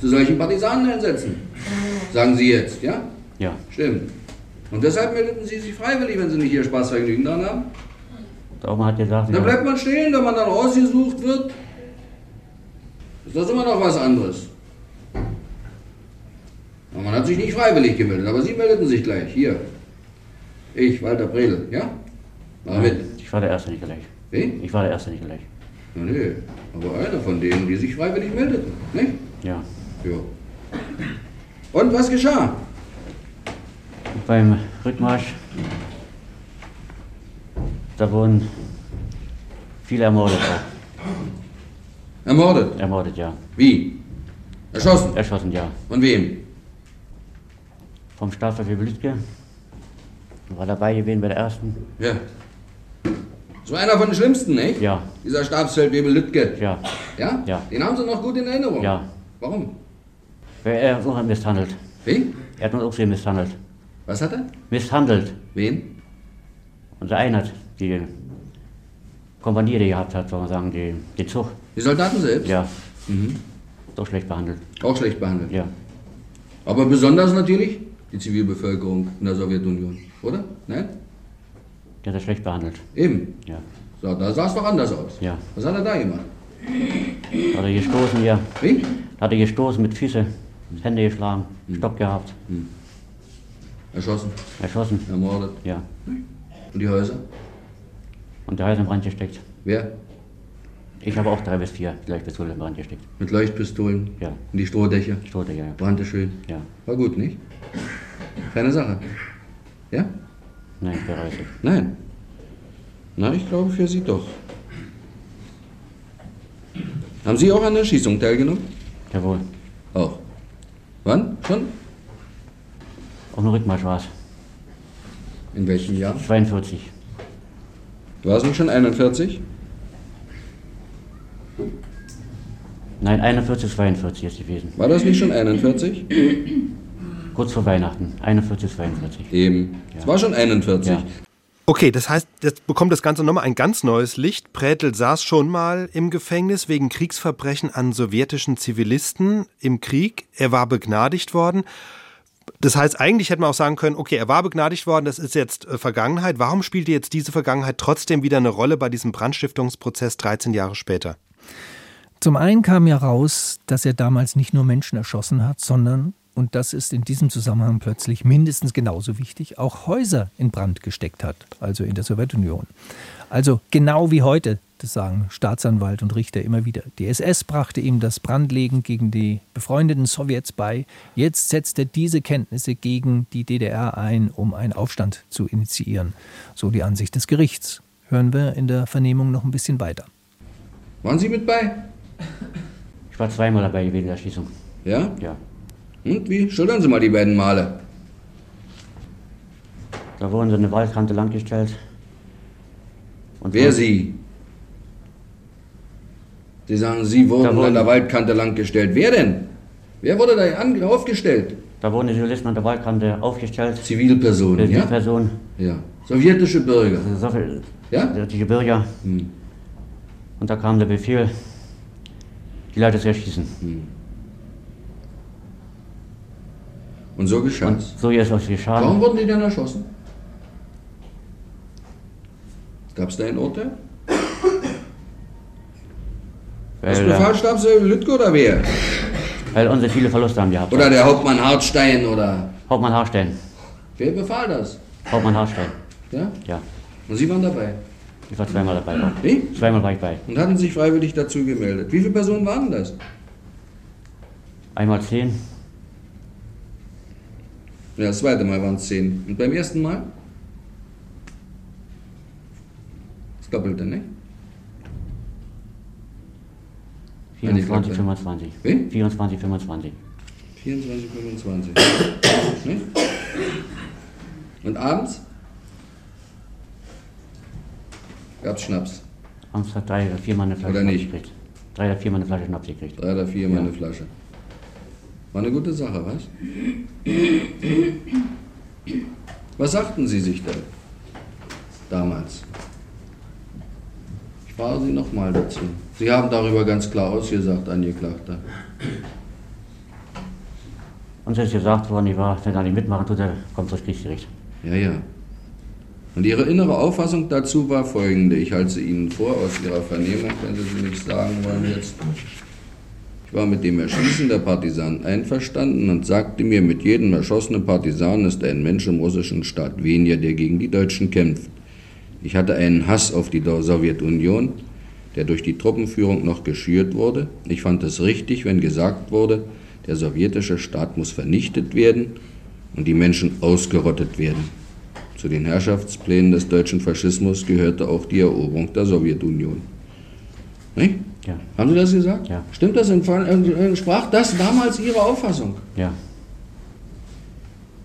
zu solchen Partisaneneinsätzen. Sagen Sie jetzt, ja? Ja, Stimmt. Und deshalb meldeten Sie sich freiwillig, wenn Sie nicht Ihr Spaßvergnügen dran haben? der Oma hat gesagt, Dann ja, bleibt man stehen, wenn man dann rausgesucht wird. Ist das immer noch was anderes? Aber man hat sich nicht freiwillig gemeldet, aber Sie meldeten sich gleich. Hier. Ich, Walter Bredel, ja? Mach mit. ich war der Erste nicht gleich. Wie? Ich war der Erste nicht gleich. Na nee, aber einer von denen, die sich freiwillig meldeten, nicht? Ja. Ja. Und was geschah? Beim Rückmarsch, da wurden viele ermordet. Auch. Ermordet. Ermordet, ja. Wie? Erschossen. Erschossen, ja. Von wem? Vom Staatsverführer Lütke. War dabei gewesen bei der ersten. Ja. So einer von den Schlimmsten, nicht? Ja. Dieser Stabsfeldwebel Lütke. Ja. Ja? Ja. Den haben Sie noch gut in Erinnerung? Ja. Warum? Er hat uns misshandelt. Wie? Er hat uns auch sehr misshandelt. Was hat er? Misshandelt. Wen? Unser Einheit, die Kompanie, die gehabt hat, soll man sagen, die, den Zug. Die Soldaten selbst? Ja. Mhm. Doch schlecht behandelt. Auch schlecht behandelt. Ja. Aber besonders natürlich die Zivilbevölkerung in der Sowjetunion, oder? Nein? Der hat er schlecht behandelt. Eben. Ja. So, da sah es doch anders aus. Ja. Was hat er da gemacht? Da hat er gestoßen, ja. Wie? Da hat er gestoßen mit Füße, Hände geschlagen, Stock gehabt, Erschossen, erschossen. ermordet. Ja. Und die Häuser? Und der Hals in Brand gesteckt. Wer? Ich habe auch drei bis vier gleich Pistole in Brand gesteckt. Mit Leuchtpistolen? Ja. In die Strohdächer? Ja. ja. Brannte schön. Ja. War gut, nicht? Keine Sache. Ja? Nein, es. Nein. Na, ich glaube für Sie doch. Haben Sie auch an der Schießung teilgenommen? Jawohl. Auch. Wann? Schon? Auf dem Rückmarsch war es. In welchem Jahr? 42. War es nicht schon 41? Nein, 41, 42 ist gewesen. War das nicht schon 41? Kurz vor Weihnachten. 41, 42. Eben. Es war schon 41. Ja. Okay, das heißt, jetzt bekommt das Ganze nochmal ein ganz neues Licht. Prätel saß schon mal im Gefängnis wegen Kriegsverbrechen an sowjetischen Zivilisten im Krieg. Er war begnadigt worden. Das heißt, eigentlich hätte man auch sagen können, okay, er war begnadigt worden, das ist jetzt äh, Vergangenheit. Warum spielte jetzt diese Vergangenheit trotzdem wieder eine Rolle bei diesem Brandstiftungsprozess 13 Jahre später? Zum einen kam ja raus, dass er damals nicht nur Menschen erschossen hat, sondern, und das ist in diesem Zusammenhang plötzlich mindestens genauso wichtig, auch Häuser in Brand gesteckt hat, also in der Sowjetunion. Also genau wie heute, das sagen Staatsanwalt und Richter immer wieder. Die SS brachte ihm das Brandlegen gegen die befreundeten Sowjets bei. Jetzt setzt er diese Kenntnisse gegen die DDR ein, um einen Aufstand zu initiieren. So die Ansicht des Gerichts. Hören wir in der Vernehmung noch ein bisschen weiter. Waren Sie mit bei? Ich war zweimal dabei gewesen in der Schießung. Ja? Ja. Und wie? Schildern Sie mal die beiden Male. Da wurden sie eine Waldkante langgestellt. Und Wer Sie? Sie sagen, Sie wurden wurden- an der Waldkante langgestellt. Wer denn? Wer wurde da aufgestellt? Da wurden die Journalisten an der Waldkante aufgestellt. Zivilpersonen, Die ja? Ja. Sowjetische Bürger. so viel, Ja? Bürger. Hm. Und da kam der Befehl, die Leute zu erschießen. Und so Und geschah's. so ist es geschah. Warum wurden die denn erschossen? Gab's da ein Urteil? Das Weil, äh, Befehlsstabs Lütke oder wer? weil unsere viele Verluste haben gehabt. Oder der Hauptmann Hartstein oder. Hauptmann Haarstein. Wer befahl das? Hauptmann Haarstein. Ja? Ja. Und Sie waren dabei. Ich war zweimal dabei. Wie? Zweimal war ich bei. Und hatten sich freiwillig dazu gemeldet. Wie viele Personen waren das? Einmal zehn. Ja, das zweite Mal waren es zehn. Und beim ersten Mal? Das Doppelte, ne? 24, Angeklagte. 25. Wie? 24, 25. 24, 25. ne? Und abends? Gab's Schnaps. Abends hat drei oder viermal eine Flasche Oder Schnaps nicht? gekriegt. Drei oder viermal eine Flasche Schnaps gekriegt. Drei oder vier mal Ja. eine Flasche. War eine gute Sache, was? Was sagten Sie sich denn damals? Ich frage Sie nochmal dazu. Sie haben darüber ganz klar ausgesagt, Angeklagter. Uns ist gesagt worden, ich war, wenn er nicht mitmachen tut, er kommt durchs Kriegsgericht. Ja, ja. Und Ihre innere Auffassung dazu war folgende. Ich halte sie Ihnen vor aus Ihrer Vernehmung, wenn Sie sie nicht sagen wollen jetzt. Ich war mit dem Erschießen der Partisanen einverstanden und sagte mir, mit jedem erschossenen Partisanen ist ein Mensch im russischen Staat weniger, der gegen die Deutschen kämpft. Ich hatte einen Hass auf die Sowjetunion, der durch die Truppenführung noch geschürt wurde. Ich fand es richtig, wenn gesagt wurde, der sowjetische Staat muss vernichtet werden und die Menschen ausgerottet werden. Zu den Herrschaftsplänen des deutschen Faschismus gehörte auch die Eroberung der Sowjetunion. Nicht? Ja. Haben Sie das gesagt? Ja. Stimmt das? Entsprach das damals Ihre Auffassung? Ja.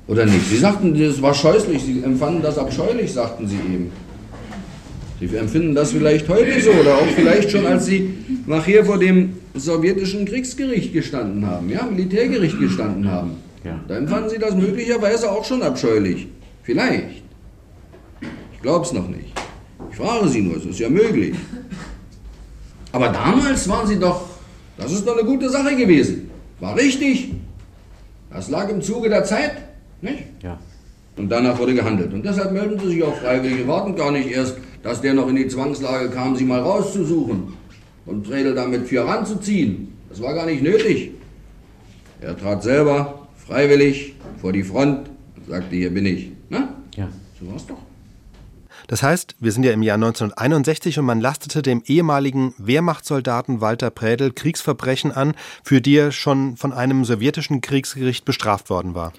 Oder nicht? Sie sagten, das war scheußlich, Sie empfanden das abscheulich, sagten Sie eben. Sie empfinden das vielleicht heute so oder auch vielleicht schon, als Sie nachher vor dem sowjetischen Kriegsgericht gestanden haben, ja, Militärgericht gestanden haben. Ja. Da empfanden Sie das möglicherweise auch schon abscheulich. Vielleicht. Ich glaube es noch nicht. Ich frage Sie nur, es ist ja möglich. Aber damals waren Sie doch, das ist doch eine gute Sache gewesen. War richtig. Das lag im Zuge der Zeit, nicht? Ja. Und danach wurde gehandelt. Und deshalb melden Sie sich auch freiwillig. Wir warten gar nicht erst, dass der noch in die Zwangslage kam, Sie mal rauszusuchen und Fredel damit für ranzuziehen. Das war gar nicht nötig. Er trat selber freiwillig vor die Front und sagte, hier bin ich. Na? Ja. So war's doch. Das heißt, wir sind ja im Jahr 1961 und man lastete dem ehemaligen Wehrmachtssoldaten Walter Prädel Kriegsverbrechen an, für die er schon von einem sowjetischen Kriegsgericht bestraft worden war.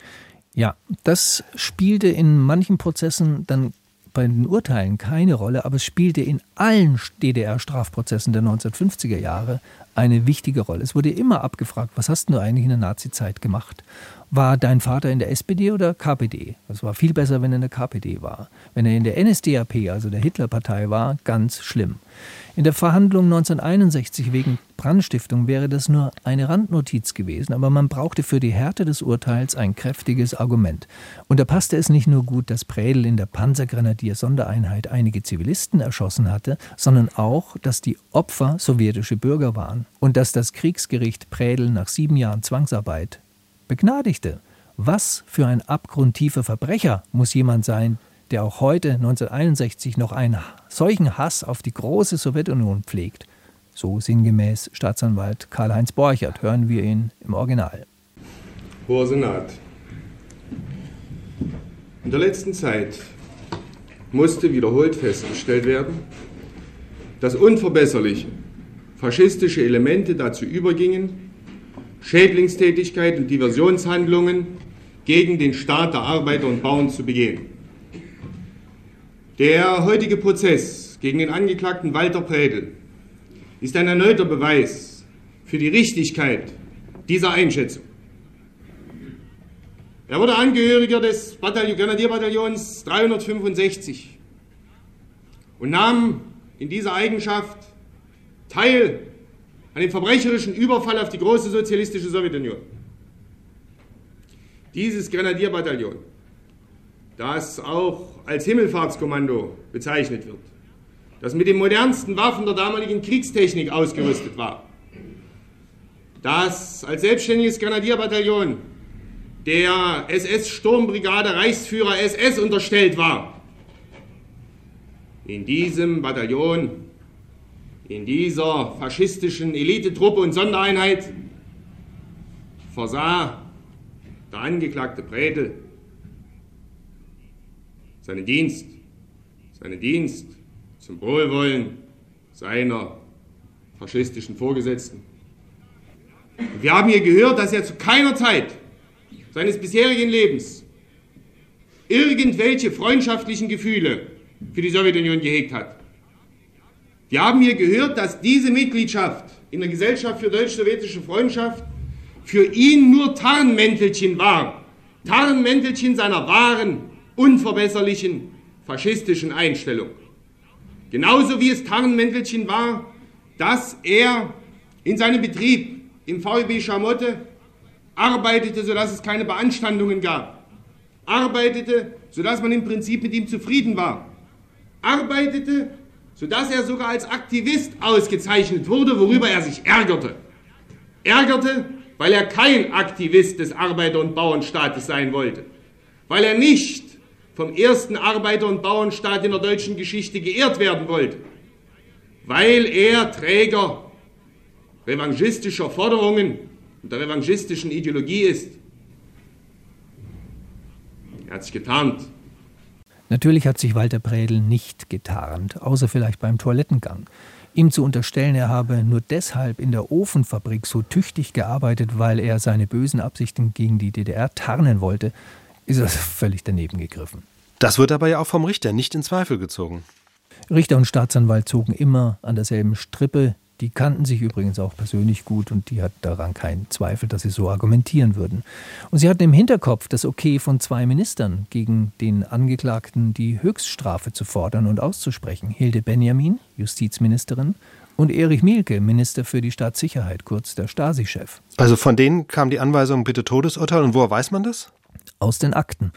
Ja, das spielte in manchen Prozessen dann bei den Urteilen keine Rolle, aber es spielte in allen DDR-Strafprozessen der 1950er Jahre eine wichtige Rolle. Es wurde immer abgefragt, was hast du eigentlich in der Nazizeit gemacht? War dein Vater in der SPD oder KPD? Es war viel besser, wenn er in der KPD war. Wenn er in der NSDAP, also der Hitlerpartei war, ganz schlimm. In der Verhandlung 1961 wegen Brandstiftung wäre das nur eine Randnotiz gewesen, aber man brauchte für die Härte des Urteils ein kräftiges Argument. Und da passte es nicht nur gut, dass Prädel in der Panzergrenadier-Sondereinheit einige Zivilisten erschossen hatte, sondern auch, dass die Opfer sowjetische Bürger waren und dass das Kriegsgericht Prädel nach sieben Jahren Zwangsarbeit begnadigte. Was für ein abgrundtiefer Verbrecher muss jemand sein, der auch heute 1961 noch einen solchen Hass auf die große Sowjetunion pflegt. So sinngemäß Staatsanwalt Karl-Heinz Borchert hören wir ihn im Original. Hoher Senat. In der letzten Zeit musste wiederholt festgestellt werden, dass unverbesserliche faschistische Elemente dazu übergingen, Schädlingstätigkeit und Diversionshandlungen gegen den Staat der Arbeiter und Bauern zu begehen. Der heutige Prozess gegen den Angeklagten Walter Prädel ist ein erneuter Beweis für die Richtigkeit dieser Einschätzung. Er wurde Angehöriger des Bataillon, Grenadierbataillons 365 und nahm in dieser Eigenschaft teil an dem verbrecherischen Überfall auf die große sozialistische Sowjetunion. Dieses Grenadierbataillon, das auch als Himmelfahrtskommando bezeichnet wird, das mit den modernsten Waffen der damaligen Kriegstechnik ausgerüstet war, das als selbstständiges Grenadierbataillon der SS-Sturmbrigade Reichsführer SS unterstellt war. In diesem Bataillon, in dieser faschistischen Elitetruppe und Sondereinheit versah der angeklagte Bredel seinen Dienst, seinen Dienst zum Wohlwollen seiner faschistischen Vorgesetzten. Und wir haben hier gehört, dass er zu keiner Zeit seines bisherigen Lebens irgendwelche freundschaftlichen Gefühle für die Sowjetunion gehegt hat. Wir haben hier gehört, dass diese Mitgliedschaft in der Gesellschaft für deutsch-sowjetische Freundschaft für ihn nur Tarnmäntelchen war. Tarnmäntelchen seiner wahren, unverbesserlichen, faschistischen Einstellung. Genauso wie es Tarnmäntelchen war, dass er in seinem Betrieb im VEB Schamotte arbeitete, sodass es keine Beanstandungen gab, arbeitete, sodass man im Prinzip mit ihm zufrieden war, arbeitete, sodass er sogar als Aktivist ausgezeichnet wurde, worüber er sich ärgerte. Ärgerte, weil er kein Aktivist des Arbeiter- und Bauernstaates sein wollte, weil er nicht vom ersten Arbeiter- und Bauernstaat in der deutschen Geschichte geehrt werden wollte, weil er Träger revanchistischer Forderungen und der revanchistischen Ideologie ist. Er hat sich getarnt. Natürlich hat sich Walter Prädel nicht getarnt, außer vielleicht beim Toilettengang. Ihm zu unterstellen, er habe nur deshalb in der Ofenfabrik so tüchtig gearbeitet, weil er seine bösen Absichten gegen die DDR tarnen wollte, ist also völlig daneben gegriffen. Das wird aber ja auch vom Richter nicht in Zweifel gezogen. Richter und Staatsanwalt zogen immer an derselben Strippe. Die kannten sich übrigens auch persönlich gut und die hatten daran keinen Zweifel, dass sie so argumentieren würden. Und sie hatten im Hinterkopf das Okay von zwei Ministern, gegen den Angeklagten die Höchststrafe zu fordern und auszusprechen. Hilde Benjamin, Justizministerin, und Erich Mielke, Minister für die Staatssicherheit, kurz der Stasi-Chef. Also von denen kam die Anweisung bitte Todesurteil und woher weiß man das? Aus den Akten.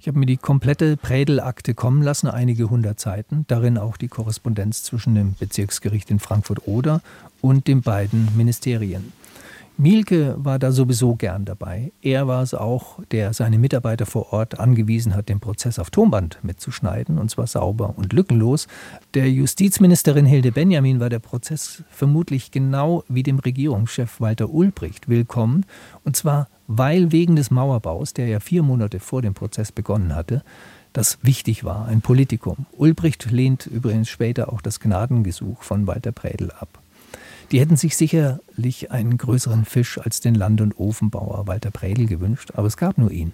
Ich habe mir die komplette Prädel-Akte kommen lassen, einige hundert Seiten, darin auch die Korrespondenz zwischen dem Bezirksgericht in Frankfurt-Oder und den beiden Ministerien. Mielke war da sowieso gern dabei. Er war es auch, der seine Mitarbeiter vor Ort angewiesen hat, den Prozess auf Tonband mitzuschneiden, und zwar sauber und lückenlos. Der Justizministerin Hilde Benjamin war der Prozess vermutlich genau wie dem Regierungschef Walter Ulbricht willkommen, und zwar weil wegen des Mauerbaus, der ja vier Monate vor dem Prozess begonnen hatte, das wichtig war, ein Politikum. Ulbricht lehnt übrigens später auch das Gnadengesuch von Walter Prädel ab. Die hätten sich sicherlich einen größeren Fisch als den Land- und Ofenbauer Walter Prädel gewünscht, aber es gab nur ihn.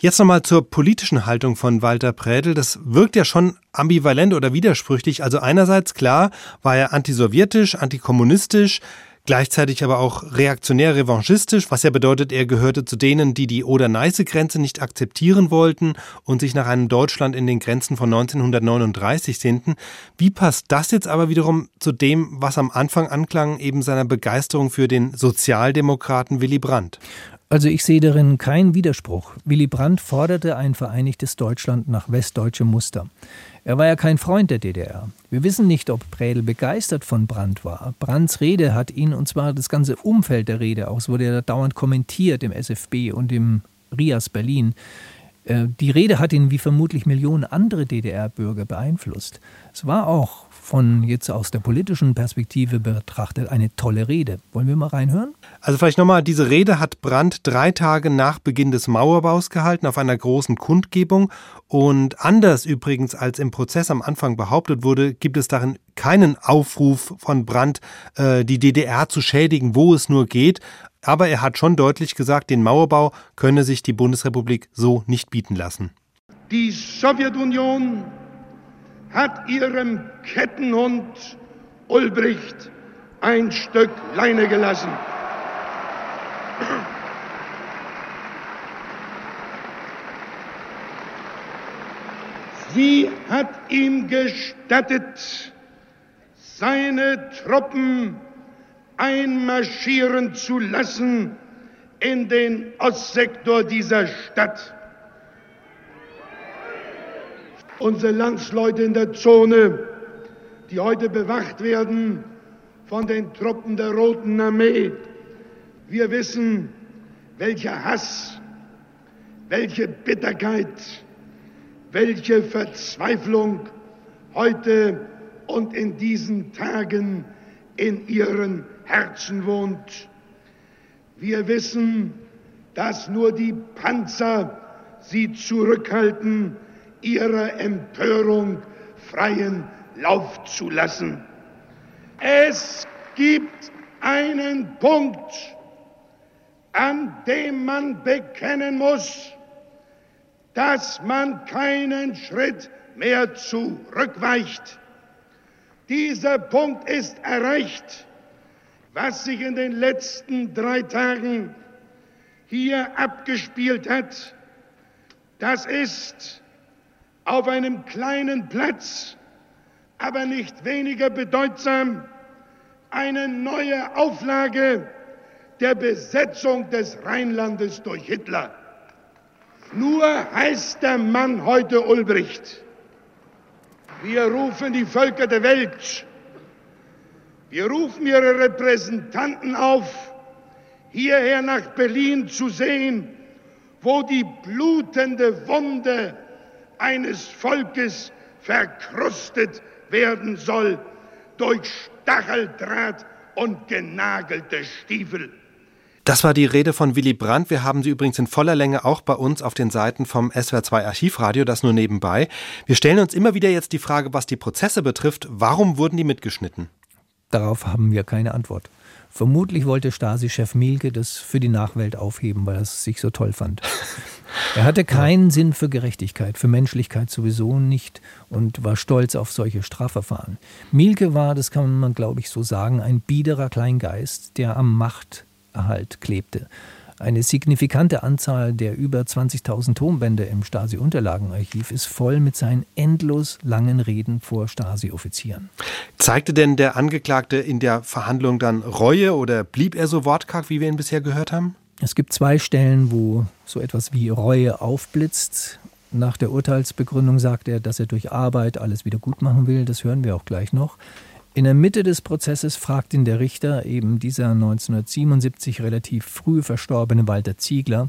Jetzt nochmal zur politischen Haltung von Walter Prädel. Das wirkt ja schon ambivalent oder widersprüchlich. Also einerseits klar war er antisowjetisch, antikommunistisch, gleichzeitig aber auch reaktionär revanchistisch, was ja bedeutet, er gehörte zu denen, die die Oder-Neiße-Grenze nicht akzeptieren wollten und sich nach einem Deutschland in den Grenzen von 1939 sehnten. Wie passt das jetzt aber wiederum zu dem, was am Anfang anklang, eben seiner Begeisterung für den Sozialdemokraten Willy Brandt? Also ich sehe darin keinen Widerspruch. Willy Brandt forderte ein vereinigtes Deutschland nach westdeutschem Muster. Er war ja kein Freund der DDR. Wir wissen nicht, ob Prädel begeistert von Brandt war. Brandts Rede hat ihn, und zwar das ganze Umfeld der Rede, auch es wurde ja dauernd kommentiert im SFB und im RIAS Berlin. Äh, die Rede hat ihn wie vermutlich Millionen andere DDR-Bürger beeinflusst. Es war auch von jetzt aus der politischen Perspektive betrachtet eine tolle Rede. Wollen wir mal reinhören? Also vielleicht nochmal, diese Rede hat Brandt drei Tage nach Beginn des Mauerbaus gehalten auf einer großen Kundgebung. Und anders übrigens als im Prozess am Anfang behauptet wurde, gibt es darin keinen Aufruf von Brandt, äh, die DDR zu schädigen, wo es nur geht. Aber er hat schon deutlich gesagt, den Mauerbau könne sich die Bundesrepublik so nicht bieten lassen. Die Sowjetunion hat ihrem Kettenhund Ulbricht ein Stück Leine gelassen. Sie hat ihm gestattet, seine Truppen einmarschieren zu lassen in den Ostsektor dieser Stadt unsere Landsleute in der Zone, die heute bewacht werden von den Truppen der Roten Armee. Wir wissen, welcher Hass, welche Bitterkeit, welche Verzweiflung heute und in diesen Tagen in ihren Herzen wohnt. Wir wissen, dass nur die Panzer sie zurückhalten ihrer Empörung freien Lauf zu lassen. Es gibt einen Punkt, an dem man bekennen muss, dass man keinen Schritt mehr zurückweicht. Dieser Punkt ist erreicht. Was sich in den letzten drei Tagen hier abgespielt hat, das ist auf einem kleinen Platz, aber nicht weniger bedeutsam, eine neue Auflage der Besetzung des Rheinlandes durch Hitler. Nur heißt der Mann heute Ulbricht. Wir rufen die Völker der Welt, wir rufen ihre Repräsentanten auf, hierher nach Berlin zu sehen, wo die blutende Wunde eines Volkes verkrustet werden soll durch Stacheldraht und genagelte Stiefel. Das war die Rede von Willy Brandt. Wir haben sie übrigens in voller Länge auch bei uns auf den Seiten vom SWR2 Archivradio, das nur nebenbei. Wir stellen uns immer wieder jetzt die Frage, was die Prozesse betrifft, warum wurden die mitgeschnitten? Darauf haben wir keine Antwort. Vermutlich wollte Stasi-Chef Mielke das für die Nachwelt aufheben, weil er es sich so toll fand. Er hatte keinen Sinn für Gerechtigkeit, für Menschlichkeit sowieso nicht und war stolz auf solche Strafverfahren. Mielke war, das kann man glaube ich so sagen, ein biederer Kleingeist, der am Machterhalt klebte. Eine signifikante Anzahl der über 20.000 Tonbände im Stasi-Unterlagenarchiv ist voll mit seinen endlos langen Reden vor Stasi-Offizieren. Zeigte denn der Angeklagte in der Verhandlung dann Reue oder blieb er so wortkarg, wie wir ihn bisher gehört haben? Es gibt zwei Stellen, wo so etwas wie Reue aufblitzt. Nach der Urteilsbegründung sagt er, dass er durch Arbeit alles wieder gut machen will. Das hören wir auch gleich noch. In der Mitte des Prozesses fragt ihn der Richter, eben dieser 1977 relativ früh verstorbene Walter Ziegler,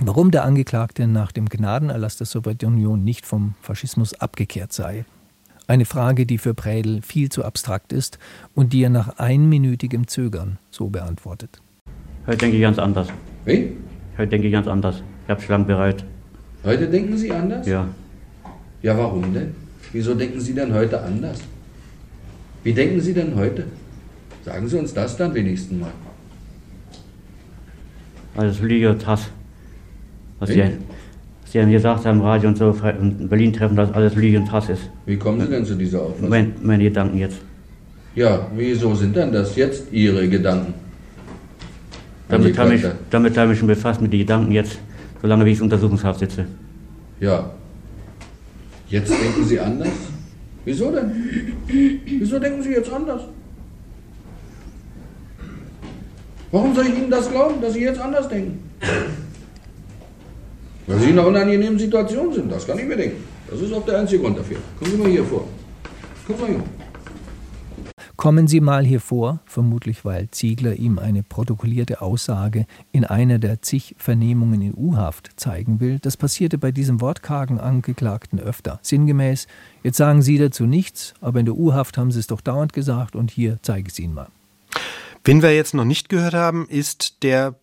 warum der Angeklagte nach dem Gnadenerlass der Sowjetunion nicht vom Faschismus abgekehrt sei. Eine Frage, die für Prädel viel zu abstrakt ist und die er nach einminütigem Zögern so beantwortet. Heute denke ich ganz anders. Wie? Heute denke ich ganz anders. Ich habe schlank bereit. Heute denken Sie anders? Ja. Ja, warum denn? Wieso denken Sie denn heute anders? Wie denken Sie denn heute? Sagen Sie uns das dann wenigstens mal. Alles Lüge und Hass. Was? Sie, was Sie haben gesagt haben, Radio und so, in Berlin treffen, dass alles Lüge und Hass ist. Wie kommen Sie denn zu dieser Auffassung? Mein, meine Gedanken jetzt. Ja, wieso sind denn das jetzt Ihre Gedanken? Damit habe ich, damit habe ich mich schon befasst mit den Gedanken jetzt, solange wie ich in Untersuchungshaft sitze. Ja. Jetzt denken Sie anders? Wieso denn? Wieso denken Sie jetzt anders? Warum soll ich Ihnen das glauben, dass Sie jetzt anders denken? Weil Sie in einer unangenehmen Situation sind, das kann ich mir denken. Das ist auch der einzige Grund dafür. Kommen Sie mal hier vor. Kommen Sie mal hier. Kommen Sie mal hier vor, vermutlich weil Ziegler ihm eine protokollierte Aussage in einer der zig Vernehmungen in U-Haft zeigen will. Das passierte bei diesem wortkargen Angeklagten öfter. Sinngemäß, jetzt sagen Sie dazu nichts, aber in der U-Haft haben Sie es doch dauernd gesagt und hier zeige ich es Ihnen mal. Wen wir jetzt noch nicht gehört haben, ist der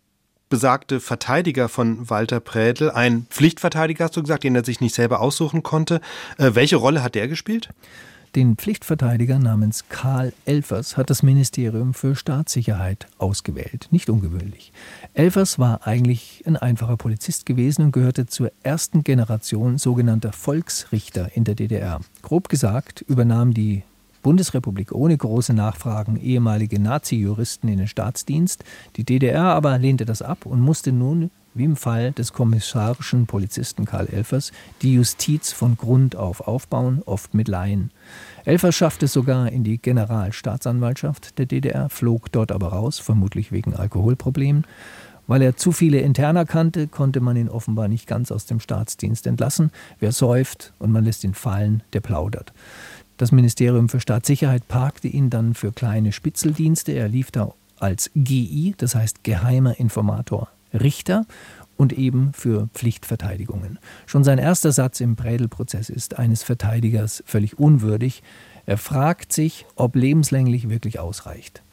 besagte Verteidiger von Walter Prädel, ein Pflichtverteidiger, hast du gesagt, den er sich nicht selber aussuchen konnte. Äh, welche Rolle hat der gespielt? Den Pflichtverteidiger namens Karl Elfers hat das Ministerium für Staatssicherheit ausgewählt. Nicht ungewöhnlich. Elfers war eigentlich ein einfacher Polizist gewesen und gehörte zur ersten Generation sogenannter Volksrichter in der DDR. Grob gesagt übernahm die Bundesrepublik ohne große Nachfragen ehemalige Nazi-Juristen in den Staatsdienst. Die DDR aber lehnte das ab und musste nun, wie im Fall des kommissarischen Polizisten Karl Elfers, die Justiz von Grund auf aufbauen, oft mit Laien. Elfers schaffte es sogar in die Generalstaatsanwaltschaft der DDR, flog dort aber raus, vermutlich wegen Alkoholproblemen. Weil er zu viele Interner kannte, konnte man ihn offenbar nicht ganz aus dem Staatsdienst entlassen. Wer säuft und man lässt ihn fallen, der plaudert. Das Ministerium für Staatssicherheit parkte ihn dann für kleine Spitzeldienste. Er lief da als GI, das heißt geheimer Informator, Richter und eben für Pflichtverteidigungen. Schon sein erster Satz im Prädel-Prozess ist eines Verteidigers völlig unwürdig. Er fragt sich, ob lebenslänglich wirklich ausreicht.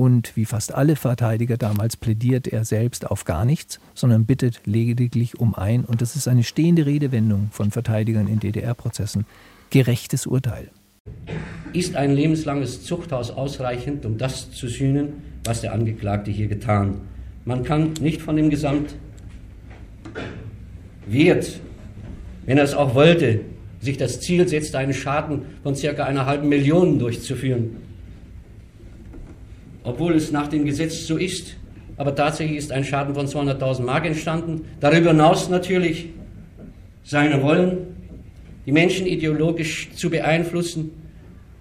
Und wie fast alle Verteidiger damals plädiert er selbst auf gar nichts, sondern bittet lediglich um ein, und das ist eine stehende Redewendung von Verteidigern in DDR-Prozessen, gerechtes Urteil. Ist ein lebenslanges Zuchthaus ausreichend, um das zu sühnen, was der Angeklagte hier getan? Man kann nicht von dem Gesamtwert, wenn er es auch wollte, sich das Ziel setzt, einen Schaden von circa einer halben Million durchzuführen. Obwohl es nach dem Gesetz so ist, aber tatsächlich ist ein Schaden von 200.000 Mark entstanden. Darüber hinaus natürlich seine Wollen, die Menschen ideologisch zu beeinflussen,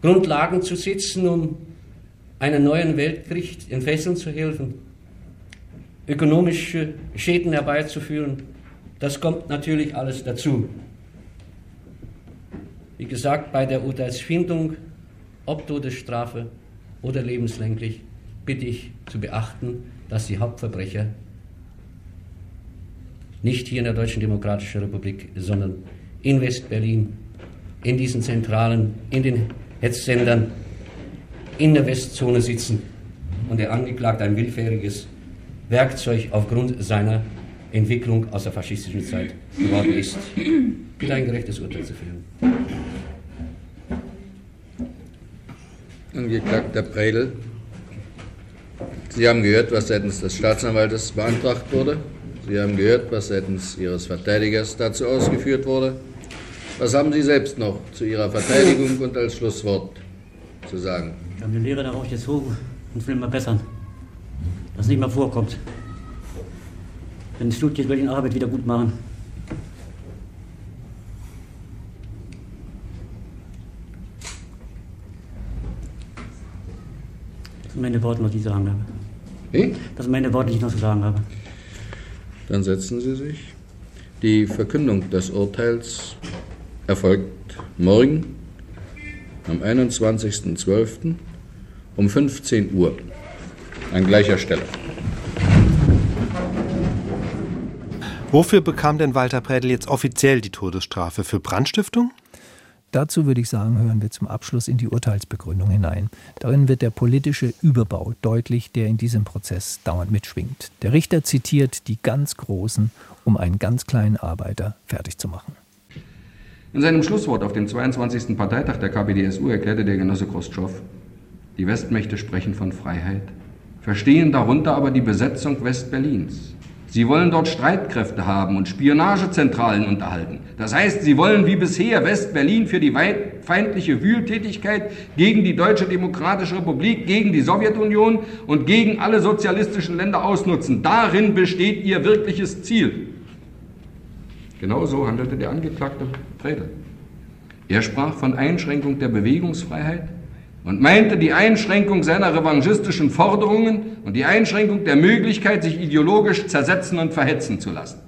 Grundlagen zu setzen, um einen neuen Weltkrieg in Fesseln zu helfen, ökonomische Schäden herbeizuführen. Das kommt natürlich alles dazu. Wie gesagt, bei der Urteilsfindung, ob Todesstrafe oder lebenslänglich, bitte ich zu beachten, dass die Hauptverbrecher nicht hier in der Deutschen Demokratischen Republik, sondern in Westberlin, in diesen Zentralen, in den Hetzsendern, in der Westzone sitzen und der Angeklagte ein willfähriges Werkzeug aufgrund seiner Entwicklung aus der faschistischen Zeit geworden ist, bitte ein gerechtes Urteil zu fällen. Angeklagter Predel, Sie haben gehört, was seitens des Staatsanwaltes beantragt wurde. Sie haben gehört, was seitens Ihres Verteidigers dazu ausgeführt wurde. Was haben Sie selbst noch zu Ihrer Verteidigung und als Schlusswort zu sagen? Ich habe den Lehrer darauf gezogen und will mal bessern. Dass nicht mehr vorkommt. Wenn es geht, will ich die Arbeit wieder gut machen. Das sind meine Worte, was ich sagen habe. Wie? Das sind meine Worte, die ich noch zu sagen habe. Dann setzen Sie sich. Die Verkündung des Urteils erfolgt morgen am 21.12. um 15 Uhr an gleicher Stelle. Wofür bekam denn Walter Prädel jetzt offiziell die Todesstrafe? Für Brandstiftung? Dazu würde ich sagen, hören wir zum Abschluss in die Urteilsbegründung hinein. Darin wird der politische Überbau deutlich, der in diesem Prozess dauernd mitschwingt. Der Richter zitiert die ganz Großen, um einen ganz kleinen Arbeiter fertig zu machen. In seinem Schlusswort auf dem 22. Parteitag der KPDSU erklärte der Genosse Khrushchev, die Westmächte sprechen von Freiheit, verstehen darunter aber die Besetzung Westberlins. Sie wollen dort Streitkräfte haben und Spionagezentralen unterhalten. Das heißt, sie wollen wie bisher West-Berlin für die feindliche Wühltätigkeit gegen die Deutsche Demokratische Republik, gegen die Sowjetunion und gegen alle sozialistischen Länder ausnutzen. Darin besteht ihr wirkliches Ziel. Genauso handelte der Angeklagte Predel. Er sprach von Einschränkung der Bewegungsfreiheit und meinte die Einschränkung seiner revanchistischen Forderungen und die Einschränkung der Möglichkeit, sich ideologisch zersetzen und verhetzen zu lassen.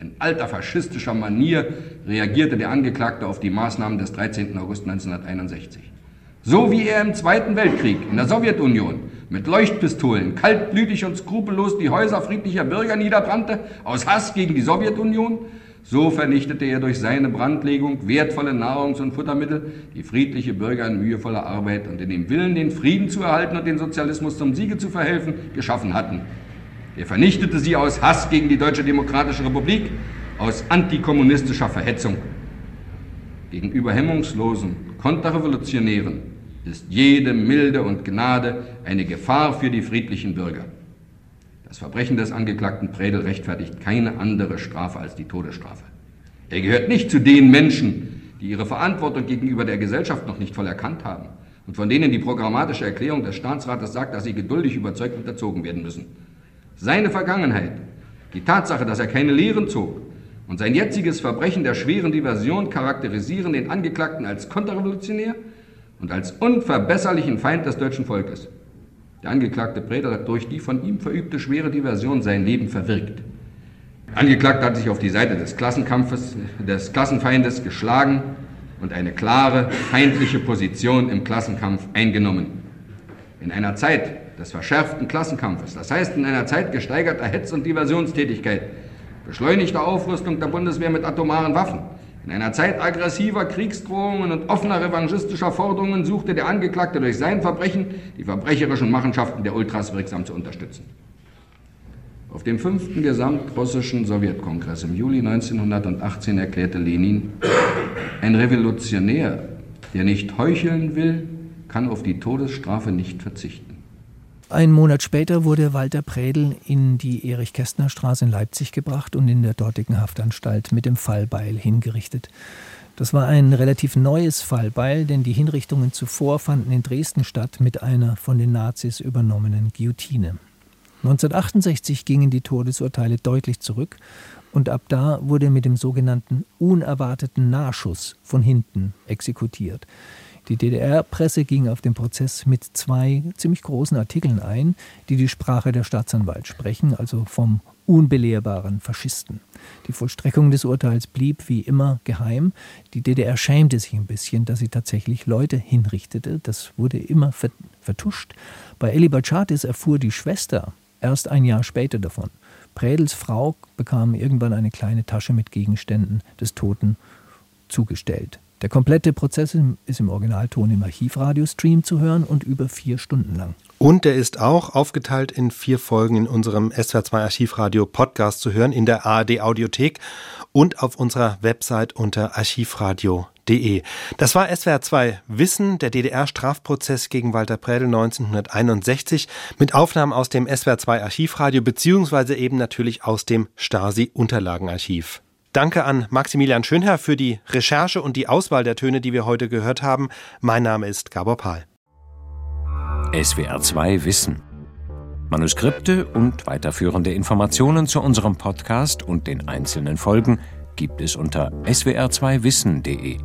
In alter faschistischer Manier reagierte der Angeklagte auf die Maßnahmen des 13. August 1961. So wie er im Zweiten Weltkrieg in der Sowjetunion mit Leuchtpistolen kaltblütig und skrupellos die Häuser friedlicher Bürger niederbrannte, aus Hass gegen die Sowjetunion, so vernichtete er durch seine Brandlegung wertvolle Nahrungs- und Futtermittel, die friedliche Bürger in mühevoller Arbeit und in dem Willen, den Frieden zu erhalten und den Sozialismus zum Siege zu verhelfen, geschaffen hatten. Er vernichtete sie aus Hass gegen die Deutsche Demokratische Republik, aus antikommunistischer Verhetzung. Gegenüber hemmungslosen Konterrevolutionären ist jede Milde und Gnade eine Gefahr für die friedlichen Bürger. Das Verbrechen des Angeklagten Predel rechtfertigt keine andere Strafe als die Todesstrafe. Er gehört nicht zu den Menschen, die ihre Verantwortung gegenüber der Gesellschaft noch nicht voll erkannt haben und von denen die programmatische Erklärung des Staatsrates sagt, dass sie geduldig überzeugt und erzogen werden müssen. Seine Vergangenheit, die Tatsache, dass er keine Lehren zog und sein jetziges Verbrechen der schweren Diversion charakterisieren den Angeklagten als konterrevolutionär und als unverbesserlichen Feind des deutschen Volkes. Der Angeklagte Preder hat durch die von ihm verübte schwere Diversion sein Leben verwirkt. Der Angeklagte hat sich auf die Seite des Klassenkampfes, des Klassenfeindes geschlagen und eine klare, feindliche Position im Klassenkampf eingenommen. In einer Zeit des verschärften Klassenkampfes, das heißt in einer Zeit gesteigerter Hetz- und Diversionstätigkeit, beschleunigter Aufrüstung der Bundeswehr mit atomaren Waffen, in einer Zeit aggressiver Kriegsdrohungen und offener revanchistischer Forderungen suchte der Angeklagte durch sein Verbrechen die verbrecherischen Machenschaften der Ultras wirksam zu unterstützen. Auf dem fünften Gesamtrussischen Sowjetkongress im Juli 1918 erklärte Lenin, ein Revolutionär, der nicht heucheln will, kann auf die Todesstrafe nicht verzichten. Ein Monat später wurde Walter Prädel in die Erich-Kästner-Straße in Leipzig gebracht und in der dortigen Haftanstalt mit dem Fallbeil hingerichtet. Das war ein relativ neues Fallbeil, denn die Hinrichtungen zuvor fanden in Dresden statt mit einer von den Nazis übernommenen Guillotine. 1968 gingen die Todesurteile deutlich zurück und ab da wurde mit dem sogenannten unerwarteten Nahschuss von hinten exekutiert. Die DDR-Presse ging auf den Prozess mit zwei ziemlich großen Artikeln ein, die die Sprache der Staatsanwalt sprechen, also vom unbelehrbaren Faschisten. Die Vollstreckung des Urteils blieb wie immer geheim. Die DDR schämte sich ein bisschen, dass sie tatsächlich Leute hinrichtete. Das wurde immer vertuscht. Bei Eli Bachatis erfuhr die Schwester erst ein Jahr später davon. Prädels Frau bekam irgendwann eine kleine Tasche mit Gegenständen des Toten zugestellt. Der komplette Prozess ist im Originalton im Archivradiostream zu hören und über vier Stunden lang. Und er ist auch aufgeteilt in vier Folgen in unserem SWR2 Archivradio Podcast zu hören in der ARD Audiothek und auf unserer Website unter archivradio.de. Das war SWR2 Wissen, der DDR-Strafprozess gegen Walter Prädel 1961 mit Aufnahmen aus dem SWR2 Archivradio beziehungsweise eben natürlich aus dem Stasi-Unterlagenarchiv. Danke an Maximilian Schönherr für die Recherche und die Auswahl der Töne, die wir heute gehört haben. Mein Name ist Gabor Pahl. SWR 2 Wissen. Manuskripte und weiterführende Informationen zu unserem Podcast und den einzelnen Folgen gibt es unter swr2wissen.de.